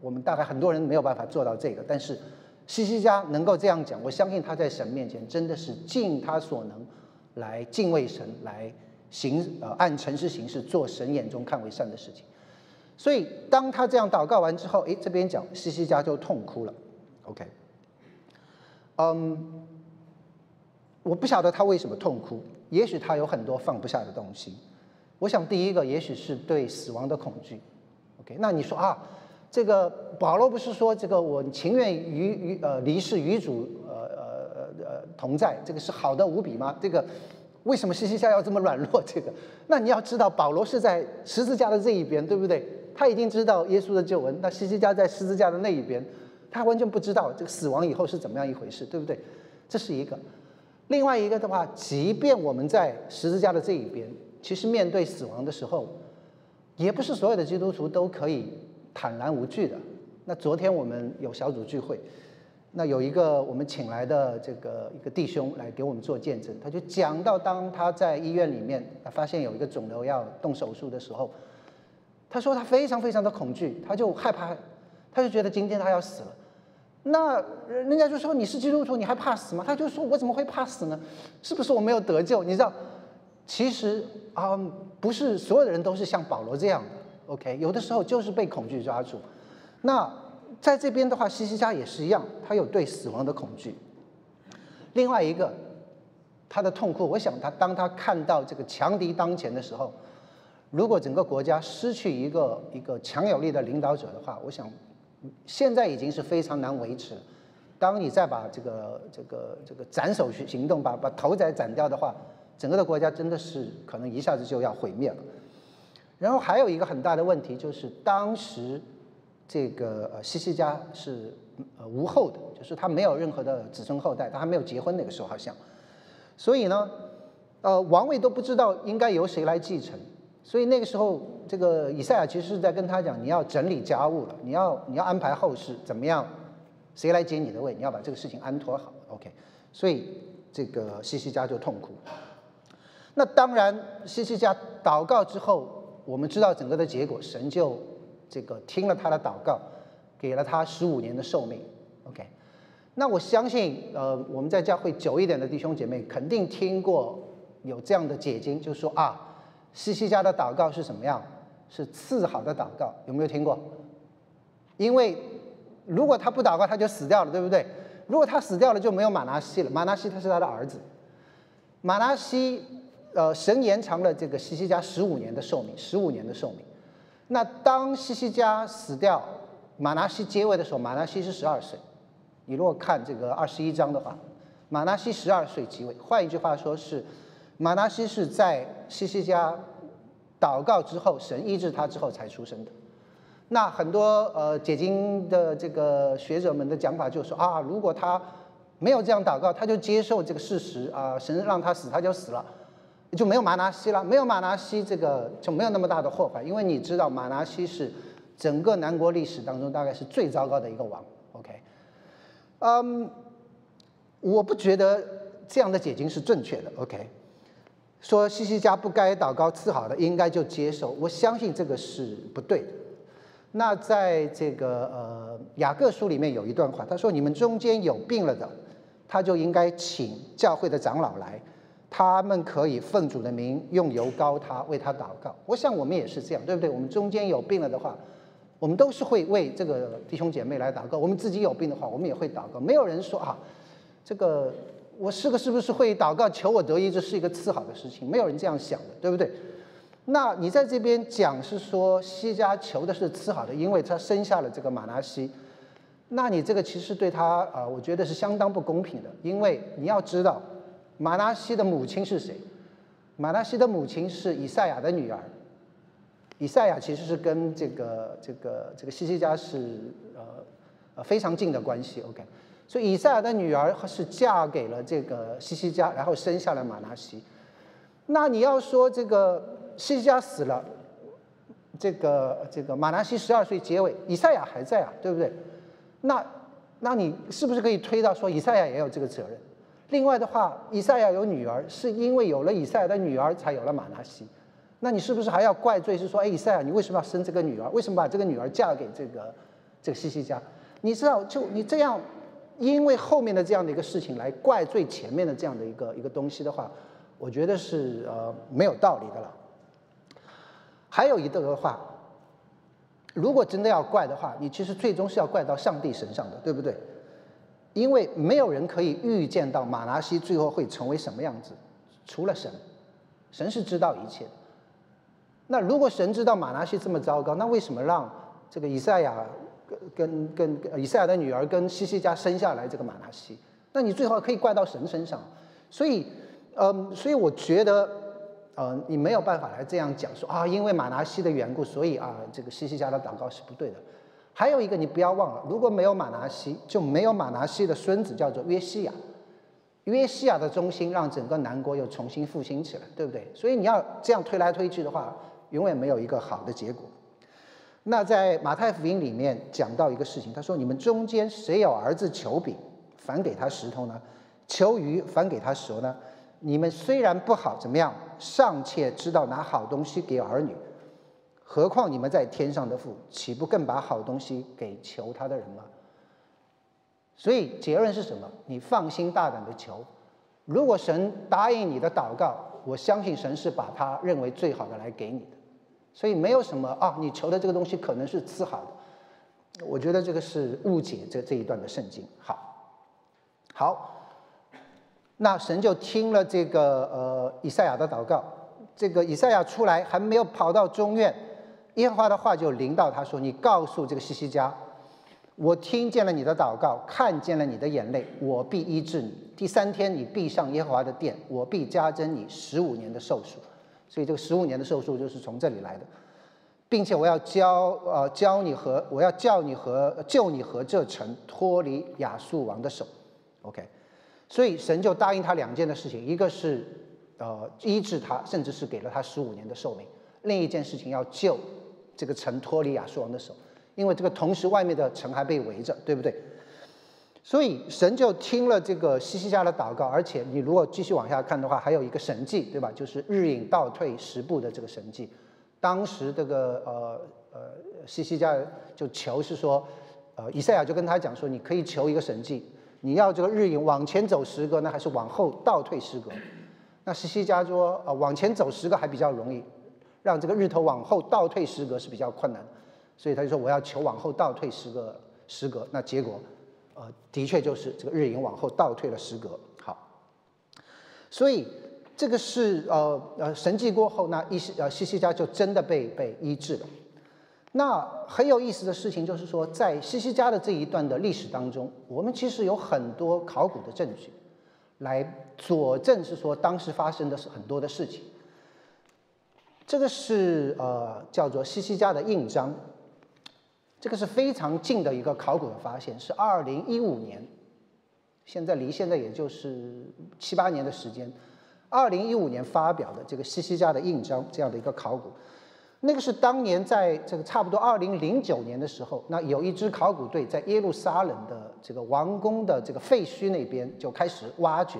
我们大概很多人没有办法做到这个，但是西西家能够这样讲，我相信他在神面前真的是尽他所能来敬畏神，来行呃按诚实行事，做神眼中看为善的事情。所以当他这样祷告完之后，诶，这边讲西西家就痛哭了。OK，嗯，我不晓得他为什么痛哭，也许他有很多放不下的东西。我想第一个也许是对死亡的恐惧。OK，那你说啊，这个保罗不是说这个我情愿与与呃离世与主呃呃呃呃同在，这个是好的无比吗？这个为什么西西家要这么软弱？这个，那你要知道保罗是在十字架的这一边，对不对？他已经知道耶稣的救恩，那西西家在十字架的那一边，他完全不知道这个死亡以后是怎么样一回事，对不对？这是一个。另外一个的话，即便我们在十字架的这一边，其实面对死亡的时候。也不是所有的基督徒都可以坦然无惧的。那昨天我们有小组聚会，那有一个我们请来的这个一个弟兄来给我们做见证，他就讲到当他在医院里面，发现有一个肿瘤要动手术的时候，他说他非常非常的恐惧，他就害怕，他就觉得今天他要死了。那人家就说你是基督徒，你还怕死吗？他就说我怎么会怕死呢？是不是我没有得救？你知道？其实啊，不是所有的人都是像保罗这样的，OK？有的时候就是被恐惧抓住。那在这边的话，西西家也是一样，他有对死亡的恐惧。另外一个，他的痛苦，我想他当他看到这个强敌当前的时候，如果整个国家失去一个一个强有力的领导者的话，我想现在已经是非常难维持。当你再把这个这个这个斩首去行动，把把头仔斩掉的话。整个的国家真的是可能一下子就要毁灭了。然后还有一个很大的问题就是，当时这个呃西西家是呃无后的，就是他没有任何的子孙后代，他还没有结婚那个时候好像。所以呢，呃王位都不知道应该由谁来继承。所以那个时候，这个以赛亚其实是在跟他讲，你要整理家务了，你要你要安排后事怎么样，谁来接你的位，你要把这个事情安妥好。OK，所以这个西西家就痛苦。那当然，西西家祷告之后，我们知道整个的结果，神就这个听了他的祷告，给了他十五年的寿命。OK，那我相信，呃，我们在教会久一点的弟兄姐妹肯定听过有这样的解经，就说啊，西西家的祷告是什么样？是次好的祷告，有没有听过？因为如果他不祷告，他就死掉了，对不对？如果他死掉了，就没有马拿西了。马拿西他是他的儿子，马拿西。呃，神延长了这个西西家十五年的寿命，十五年的寿命。那当西西家死掉，马拿西接位的时候，马拿西是十二岁。你如果看这个二十一章的话，马拿西十二岁即位。换一句话说，是马拿西是在西西家祷告之后，神医治他之后才出生的。那很多呃解经的这个学者们的讲法就是说啊，如果他没有这样祷告，他就接受这个事实啊，神让他死，他就死了，就没有马拿西了，没有马拿西，这个就没有那么大的祸患，因为你知道马拿西是整个南国历史当中大概是最糟糕的一个王。OK，嗯，我不觉得这样的解经是正确的。OK，说西西家不该祷告赐好的，应该就接受，我相信这个是不对的。那在这个呃雅各书里面有一段话，他说：“你们中间有病了的，他就应该请教会的长老来，他们可以奉主的名用油膏他，为他祷告。”我想我们也是这样，对不对？我们中间有病了的话，我们都是会为这个弟兄姐妹来祷告。我们自己有病的话，我们也会祷告。没有人说啊，这个我是个是不是会祷告求我得医，这是一个次好的事情？没有人这样想的，对不对？那你在这边讲是说西家求的是赐好的，因为他生下了这个马拿西，那你这个其实对他啊，我觉得是相当不公平的，因为你要知道，马拿西的母亲是谁？马拿西的母亲是以赛亚的女儿，以赛亚其实是跟这个这个这个西西家是呃呃非常近的关系，OK，所以以赛亚的女儿是嫁给了这个西西家，然后生下了马拿西，那你要说这个。西西家死了，这个这个马拿西十二岁结尾，以赛亚还在啊，对不对？那那你是不是可以推到说以赛亚也有这个责任？另外的话，以赛亚有女儿，是因为有了以赛亚的女儿才有了马拿西，那你是不是还要怪罪是说，哎，以赛亚你为什么要生这个女儿？为什么把这个女儿嫁给这个这个西西家？你知道，就你这样，因为后面的这样的一个事情来怪罪前面的这样的一个一个东西的话，我觉得是呃没有道理的了。还有一个的话，如果真的要怪的话，你其实最终是要怪到上帝身上的，对不对？因为没有人可以预见到马拿西最后会成为什么样子，除了神，神是知道一切的。那如果神知道马拿西这么糟糕，那为什么让这个以赛亚跟跟跟以赛亚的女儿跟西西家生下来这个马拿西？那你最后可以怪到神身上。所以，嗯，所以我觉得。呃，你没有办法来这样讲说啊，因为马拿西的缘故，所以啊，这个西西家的祷告是不对的。还有一个，你不要忘了，如果没有马拿西，就没有马拿西的孙子叫做约西亚。约西亚的中心让整个南国又重新复兴起来，对不对？所以你要这样推来推去的话，永远没有一个好的结果。那在马太福音里面讲到一个事情，他说：你们中间谁有儿子求饼，反给他石头呢？求鱼，反给他蛇呢？你们虽然不好，怎么样？尚且知道拿好东西给儿女，何况你们在天上的父，岂不更把好东西给求他的人吗？所以结论是什么？你放心大胆的求，如果神答应你的祷告，我相信神是把他认为最好的来给你的。所以没有什么啊，你求的这个东西可能是次好的。我觉得这个是误解这这一段的圣经。好，好。那神就听了这个呃以赛亚的祷告，这个以赛亚出来还没有跑到中院，耶和华的话就临到他说：“你告诉这个西西家，我听见了你的祷告，看见了你的眼泪，我必医治你。第三天你必上耶和华的殿，我必加增你十五年的寿数。所以这个十五年的寿数就是从这里来的，并且我要教呃教你和我要叫你和救你和这城脱离亚述王的手。OK。所以神就答应他两件的事情，一个是，呃，医治他，甚至是给了他十五年的寿命；另一件事情要救这个城脱离亚述王的手，因为这个同时外面的城还被围着，对不对？所以神就听了这个西西家的祷告，而且你如果继续往下看的话，还有一个神迹，对吧？就是日影倒退十步的这个神迹。当时这个呃呃西西家就求是说，呃以赛亚就跟他讲说，你可以求一个神迹。你要这个日影往前走十格呢，还是往后倒退十格？那西西家说，呃，往前走十个还比较容易，让这个日头往后倒退十格是比较困难，所以他就说我要求往后倒退十个十格。那结果，呃，的确就是这个日影往后倒退了十格。好，所以这个是呃呃神迹过后，那伊西呃西西家就真的被被医治了。那很有意思的事情就是说，在西西家的这一段的历史当中，我们其实有很多考古的证据，来佐证是说当时发生的是很多的事情。这个是呃叫做西西家的印章，这个是非常近的一个考古的发现，是二零一五年，现在离现在也就是七八年的时间。二零一五年发表的这个西西家的印章这样的一个考古，那个是当年在这个差不多二零零九年的时候，那有一支考古队在耶路撒冷的这个王宫的这个废墟那边就开始挖掘，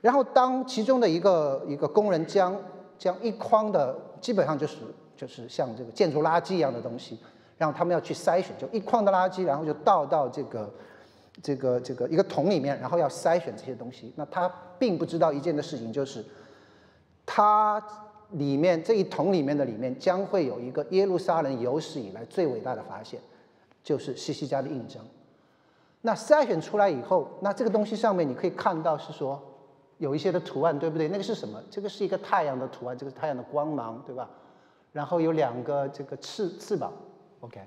然后当其中的一个一个工人将将一筐的基本上就是就是像这个建筑垃圾一样的东西，然后他们要去筛选，就一筐的垃圾，然后就倒到这个。这个这个一个桶里面，然后要筛选这些东西。那他并不知道一件的事情，就是它里面这一桶里面的里面将会有一个耶路撒冷有史以来最伟大的发现，就是西西家的印章。那筛选出来以后，那这个东西上面你可以看到是说有一些的图案，对不对？那个是什么？这个是一个太阳的图案，这个是太阳的光芒，对吧？然后有两个这个翅翅膀，OK。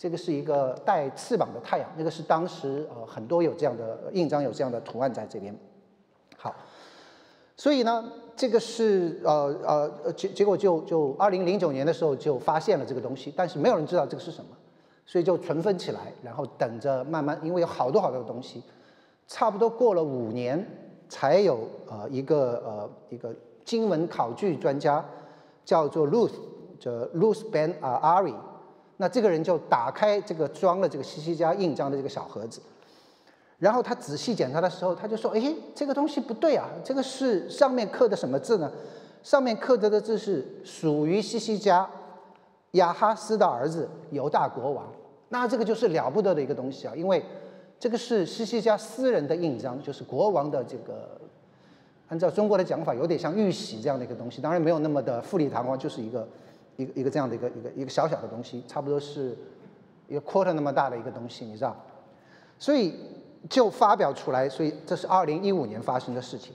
这个是一个带翅膀的太阳，那个是当时呃很多有这样的印章，有这样的图案在这边。好，所以呢，这个是呃呃结结果就就二零零九年的时候就发现了这个东西，但是没有人知道这个是什么，所以就存封起来，然后等着慢慢，因为有好多好多的东西，差不多过了五年，才有呃一个呃一个经文考据专家叫做 Ruth，叫 Ruth Ben Ari。那这个人就打开这个装了这个西西家印章的这个小盒子，然后他仔细检查的时候，他就说：“哎，这个东西不对啊，这个是上面刻的什么字呢？上面刻着的字是属于西西家亚哈斯的儿子犹大国王。那这个就是了不得的一个东西啊，因为这个是西西家私人的印章，就是国王的这个，按照中国的讲法，有点像玉玺这样的一个东西，当然没有那么的富丽堂皇，就是一个。”一个一个这样的一个一个一个小小的东西，差不多是一个 quarter 那么大的一个东西，你知道？所以就发表出来，所以这是二零一五年发生的事情。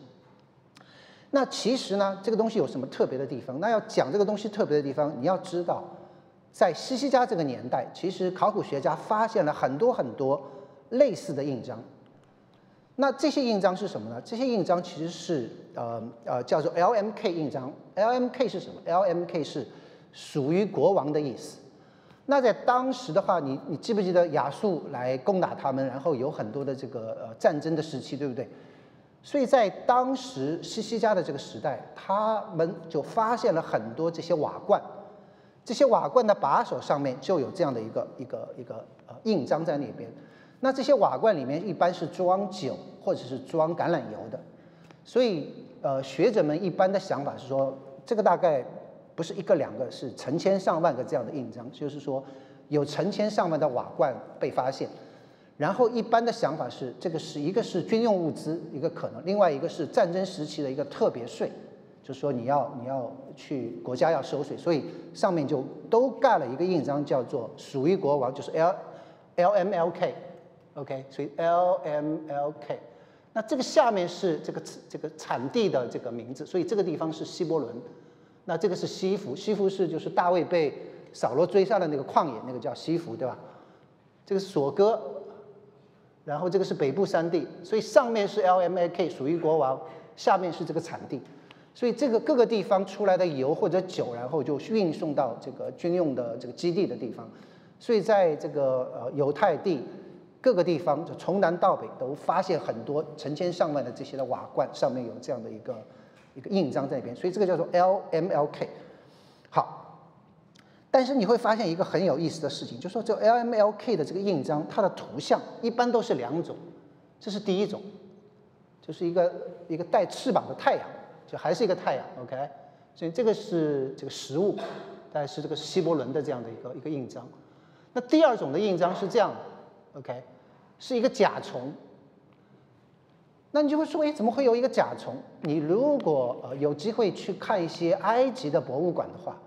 那其实呢，这个东西有什么特别的地方？那要讲这个东西特别的地方，你要知道，在西西家这个年代，其实考古学家发现了很多很多类似的印章。那这些印章是什么呢？这些印章其实是呃呃叫做 LMK 印章。LMK 是什么？LMK 是属于国王的意思。那在当时的话，你你记不记得亚述来攻打他们，然后有很多的这个呃战争的时期，对不对？所以在当时西西家的这个时代，他们就发现了很多这些瓦罐，这些瓦罐的把手上面就有这样的一个一个一个呃印章在那边。那这些瓦罐里面一般是装酒或者是装橄榄油的，所以呃学者们一般的想法是说，这个大概。不是一个两个，是成千上万个这样的印章，就是说有成千上万的瓦罐被发现。然后一般的想法是，这个是一个是军用物资，一个可能；另外一个是战争时期的一个特别税，就是说你要你要去国家要收税，所以上面就都盖了一个印章，叫做属于国王，就是 L L M L K，OK，所以 L M L K。那这个下面是这个这个产地的这个名字，所以这个地方是希伯伦。那这个是西弗，西弗是就是大卫被扫罗追杀的那个旷野，那个叫西弗，对吧？这个是索哥，然后这个是北部山地，所以上面是 L M A K 属于国王，下面是这个产地，所以这个各个地方出来的油或者酒，然后就运送到这个军用的这个基地的地方，所以在这个呃犹太地各个地方，就从南到北都发现很多成千上万的这些的瓦罐，上面有这样的一个。一个印章在那边，所以这个叫做 LMLK。好，但是你会发现一个很有意思的事情，就说这 LMLK 的这个印章，它的图像一般都是两种，这是第一种，就是一个一个带翅膀的太阳，就还是一个太阳，OK。所以这个是这个实物，但是这个希伯伦的这样的一个一个印章。那第二种的印章是这样的，OK，是一个甲虫。那你就会说，哎，怎么会有一个甲虫？你如果呃有机会去看一些埃及的博物馆的话，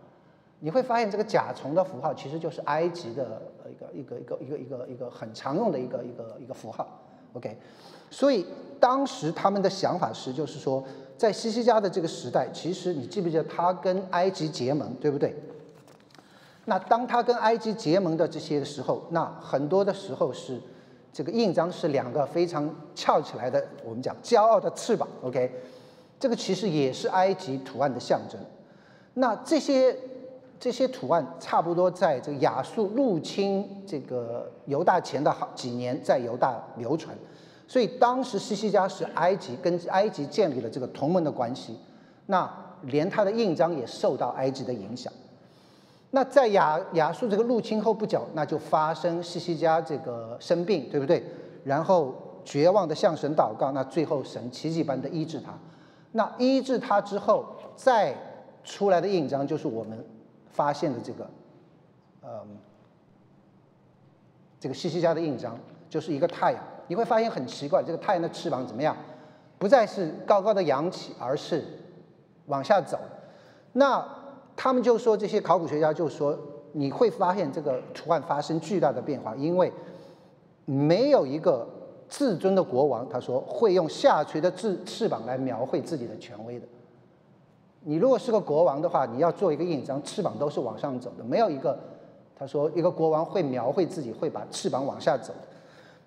你会发现这个甲虫的符号其实就是埃及的一个一个一个一个一个一个很常用的一个一个一个符号。OK，所以当时他们的想法是，就是说，在西西家的这个时代，其实你记不记得他跟埃及结盟，对不对？那当他跟埃及结盟的这些时候，那很多的时候是。这个印章是两个非常翘起来的，我们讲骄傲的翅膀。OK，这个其实也是埃及图案的象征。那这些这些图案差不多在这个亚述入侵这个犹大前的好几年，在犹大流传，所以当时西西家是埃及跟埃及建立了这个同盟的关系，那连他的印章也受到埃及的影响。那在亚亚述这个入侵后不久，那就发生西西家这个生病，对不对？然后绝望的向神祷告，那最后神奇迹般的医治他。那医治他之后，再出来的印章就是我们发现的这个，嗯，这个西西家的印章，就是一个太阳。你会发现很奇怪，这个太阳的翅膀怎么样？不再是高高的扬起，而是往下走。那他们就说，这些考古学家就说，你会发现这个图案发生巨大的变化，因为没有一个至尊的国王，他说会用下垂的翅翅膀来描绘自己的权威的。你如果是个国王的话，你要做一个印章，翅膀都是往上走的，没有一个他说一个国王会描绘自己会把翅膀往下走的。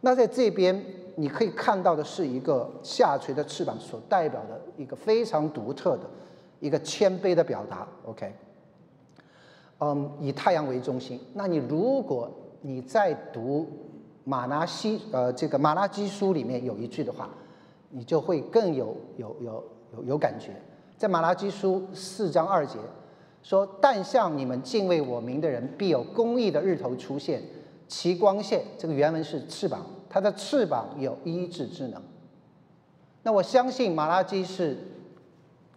那在这边你可以看到的是一个下垂的翅膀所代表的一个非常独特的一个谦卑的表达。OK，嗯，以太阳为中心。那你如果你在读马拉西呃这个马拉基书里面有一句的话，你就会更有有有有有感觉。在马拉基书四章二节说：“但向你们敬畏我名的人，必有公义的日头出现。”其光线，这个原文是翅膀，它的翅膀有医治之能。那我相信马拉基是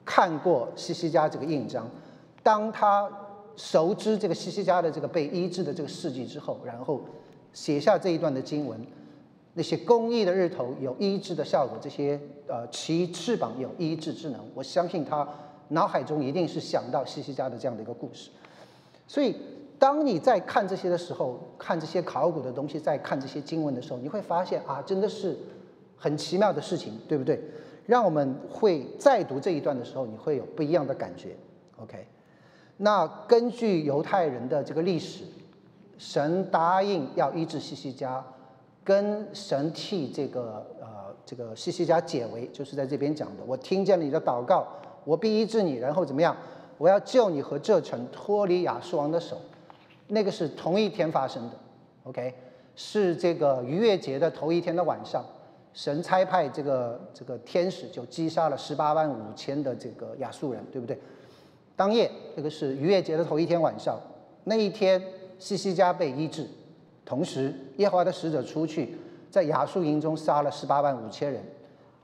看过西西家这个印章，当他熟知这个西西家的这个被医治的这个事迹之后，然后写下这一段的经文，那些公益的日头有医治的效果，这些呃其翅膀有医治之能，我相信他脑海中一定是想到西西家的这样的一个故事，所以。当你在看这些的时候，看这些考古的东西，在看这些经文的时候，你会发现啊，真的是很奇妙的事情，对不对？让我们会再读这一段的时候，你会有不一样的感觉。OK，那根据犹太人的这个历史，神答应要医治西西家，跟神替这个呃这个西西家解围，就是在这边讲的。我听见了你的祷告，我必医治你，然后怎么样？我要救你和这城脱离亚述王的手。那个是同一天发生的，OK，是这个逾越节的头一天的晚上，神差派这个这个天使就击杀了十八万五千的这个亚述人，对不对？当夜，这个是逾越节的头一天晚上，那一天西西家被医治，同时耶和华的使者出去，在亚述营中杀了十八万五千人，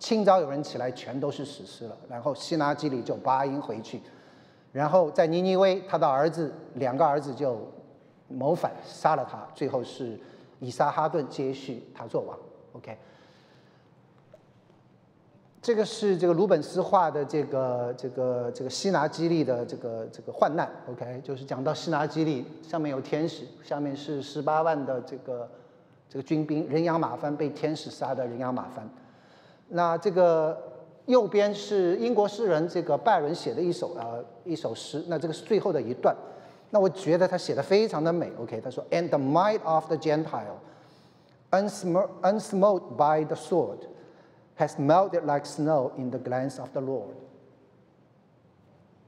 清早有人起来，全都是死尸了，然后希拿基里就拔营回去，然后在尼尼微，他的儿子两个儿子就。谋反杀了他，最后是以撒哈顿接续他做王。OK，这个是这个鲁本斯画的这个这个这个西拿基利的这个这个患难。OK，就是讲到西拿基利上面有天使，下面是十八万的这个这个军兵人仰马翻被天使杀的人仰马翻。那这个右边是英国诗人这个拜伦写的一首呃一首诗，那这个是最后的一段。那我觉得他写的非常的美，OK，他说，And the might of the Gentile, unsmote by the sword, has melted like snow in the glance of the Lord。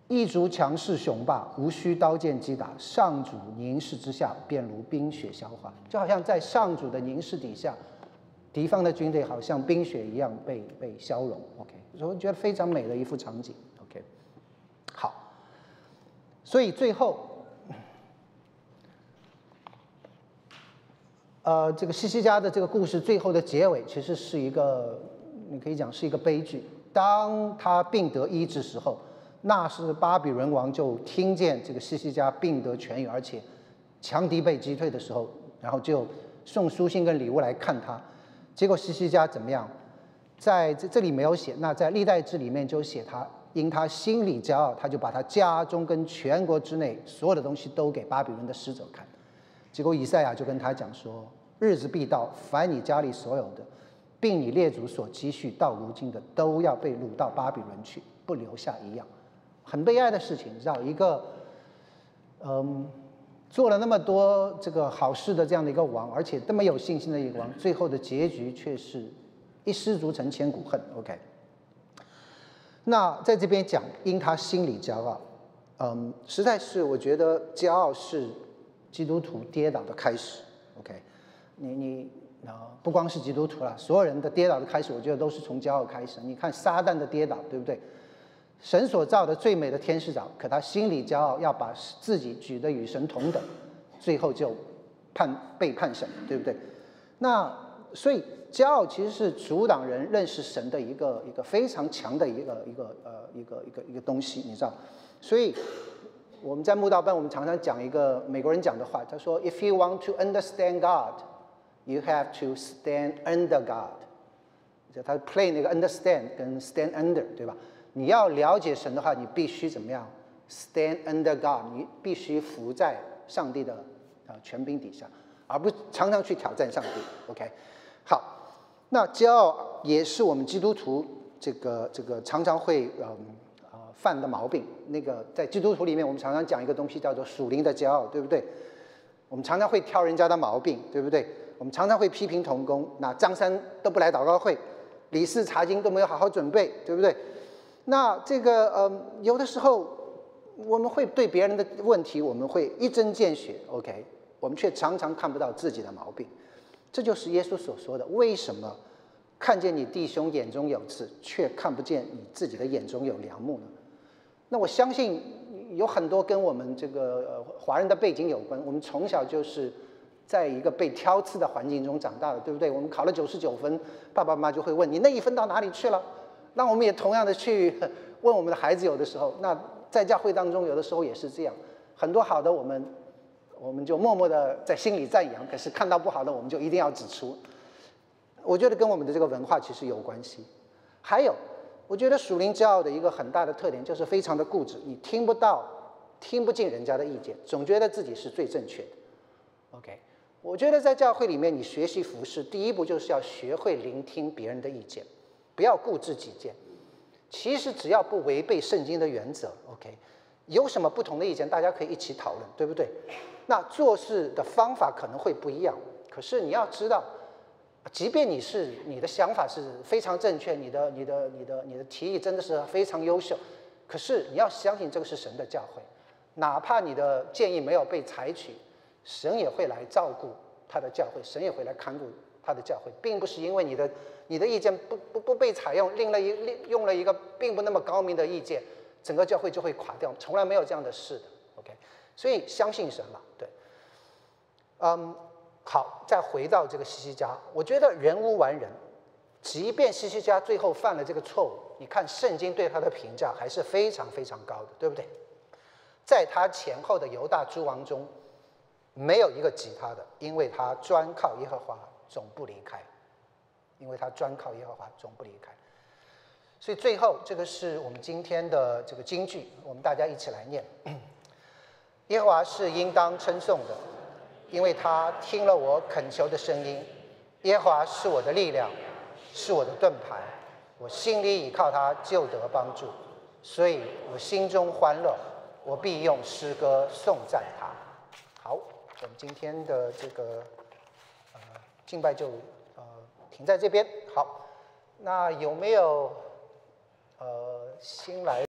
异族强势雄霸，无需刀剑击打，上主凝视之下，便如冰雪消化，就好像在上主的凝视底下，敌方的军队好像冰雪一样被被消融，OK，所以我觉得非常美的一幅场景，OK，好，所以最后。呃，这个西西家的这个故事最后的结尾，其实是一个，你可以讲是一个悲剧。当他病得医治时候，那是巴比伦王就听见这个西西家病得痊愈，而且强敌被击退的时候，然后就送书信跟礼物来看他。结果西西家怎么样？在这这里没有写，那在历代志里面就写他，因他心里骄傲，他就把他家中跟全国之内所有的东西都给巴比伦的使者看。结果以赛亚就跟他讲说：“日子必到，凡你家里所有的，并你列祖所积蓄到如今的，都要被掳到巴比伦去，不留下一样。”很悲哀的事情，知道一个，嗯，做了那么多这个好事的这样的一个王，而且这么有信心的一个王，最后的结局却是一失足成千古恨。OK，那在这边讲，因他心里骄傲，嗯，实在是我觉得骄傲是。基督徒跌倒的开始，OK，你你啊，不光是基督徒了，所有人的跌倒的开始，我觉得都是从骄傲开始。你看撒旦的跌倒，对不对？神所造的最美的天使长，可他心里骄傲，要把自己举得与神同等，最后就判背叛神，对不对？那所以骄傲其实是阻挡人认识神的一个一个非常强的一个一个呃一个一个一个东西，你知道？所以我们在慕道班，我们常常讲一个美国人讲的话，他说：“If you want to understand God, you have to stand under God。”就他 play 那个 understand 跟 stand under，对吧？你要了解神的话，你必须怎么样？Stand under God，你必须服在上帝的啊权柄底下，而不常常去挑战上帝。OK，好，那骄傲也是我们基督徒这个这个常常会嗯啊犯的毛病。那个在基督徒里面，我们常常讲一个东西叫做属灵的骄傲，对不对？我们常常会挑人家的毛病，对不对？我们常常会批评同工，那张三都不来祷告会，李四查经都没有好好准备，对不对？那这个呃，有的时候我们会对别人的问题，我们会一针见血，OK，我们却常常看不到自己的毛病。这就是耶稣所说的：为什么看见你弟兄眼中有刺，却看不见你自己的眼中有良木呢？那我相信有很多跟我们这个呃华人的背景有关。我们从小就是在一个被挑刺的环境中长大的，对不对？我们考了九十九分，爸爸妈妈就会问你那一分到哪里去了？那我们也同样的去问我们的孩子，有的时候，那在教会当中，有的时候也是这样，很多好的我们，我们就默默的在心里赞扬，可是看到不好的，我们就一定要指出。我觉得跟我们的这个文化其实有关系。还有，我觉得属灵骄傲的一个很大的特点就是非常的固执，你听不到、听不进人家的意见，总觉得自己是最正确的。OK，我觉得在教会里面，你学习服饰，第一步就是要学会聆听别人的意见。不要固执己见，其实只要不违背圣经的原则，OK，有什么不同的意见，大家可以一起讨论，对不对？那做事的方法可能会不一样，可是你要知道，即便你是你的想法是非常正确，你的、你的、你的、你的提议真的是非常优秀，可是你要相信这个是神的教诲，哪怕你的建议没有被采取，神也会来照顾他的教会，神也会来看顾他的教会，并不是因为你的。你的意见不不不被采用，另了一另用了一个并不那么高明的意见，整个教会就会垮掉，从来没有这样的事的。OK，所以相信神嘛，对。嗯，好，再回到这个西西家，我觉得人无完人，即便西西家最后犯了这个错误，你看圣经对他的评价还是非常非常高的，对不对？在他前后的犹大诸王中，没有一个及他的，因为他专靠耶和华，总不离开。因为他专靠耶和华，总不离开。所以最后，这个是我们今天的这个金句，我们大家一起来念：耶和华是应当称颂的，因为他听了我恳求的声音。耶和华是我的力量，是我的盾牌，我心里倚靠他，就得帮助，所以我心中欢乐，我必用诗歌颂赞他。好，我们今天的这个呃敬拜就呃。停在这边，好，那有没有呃新来？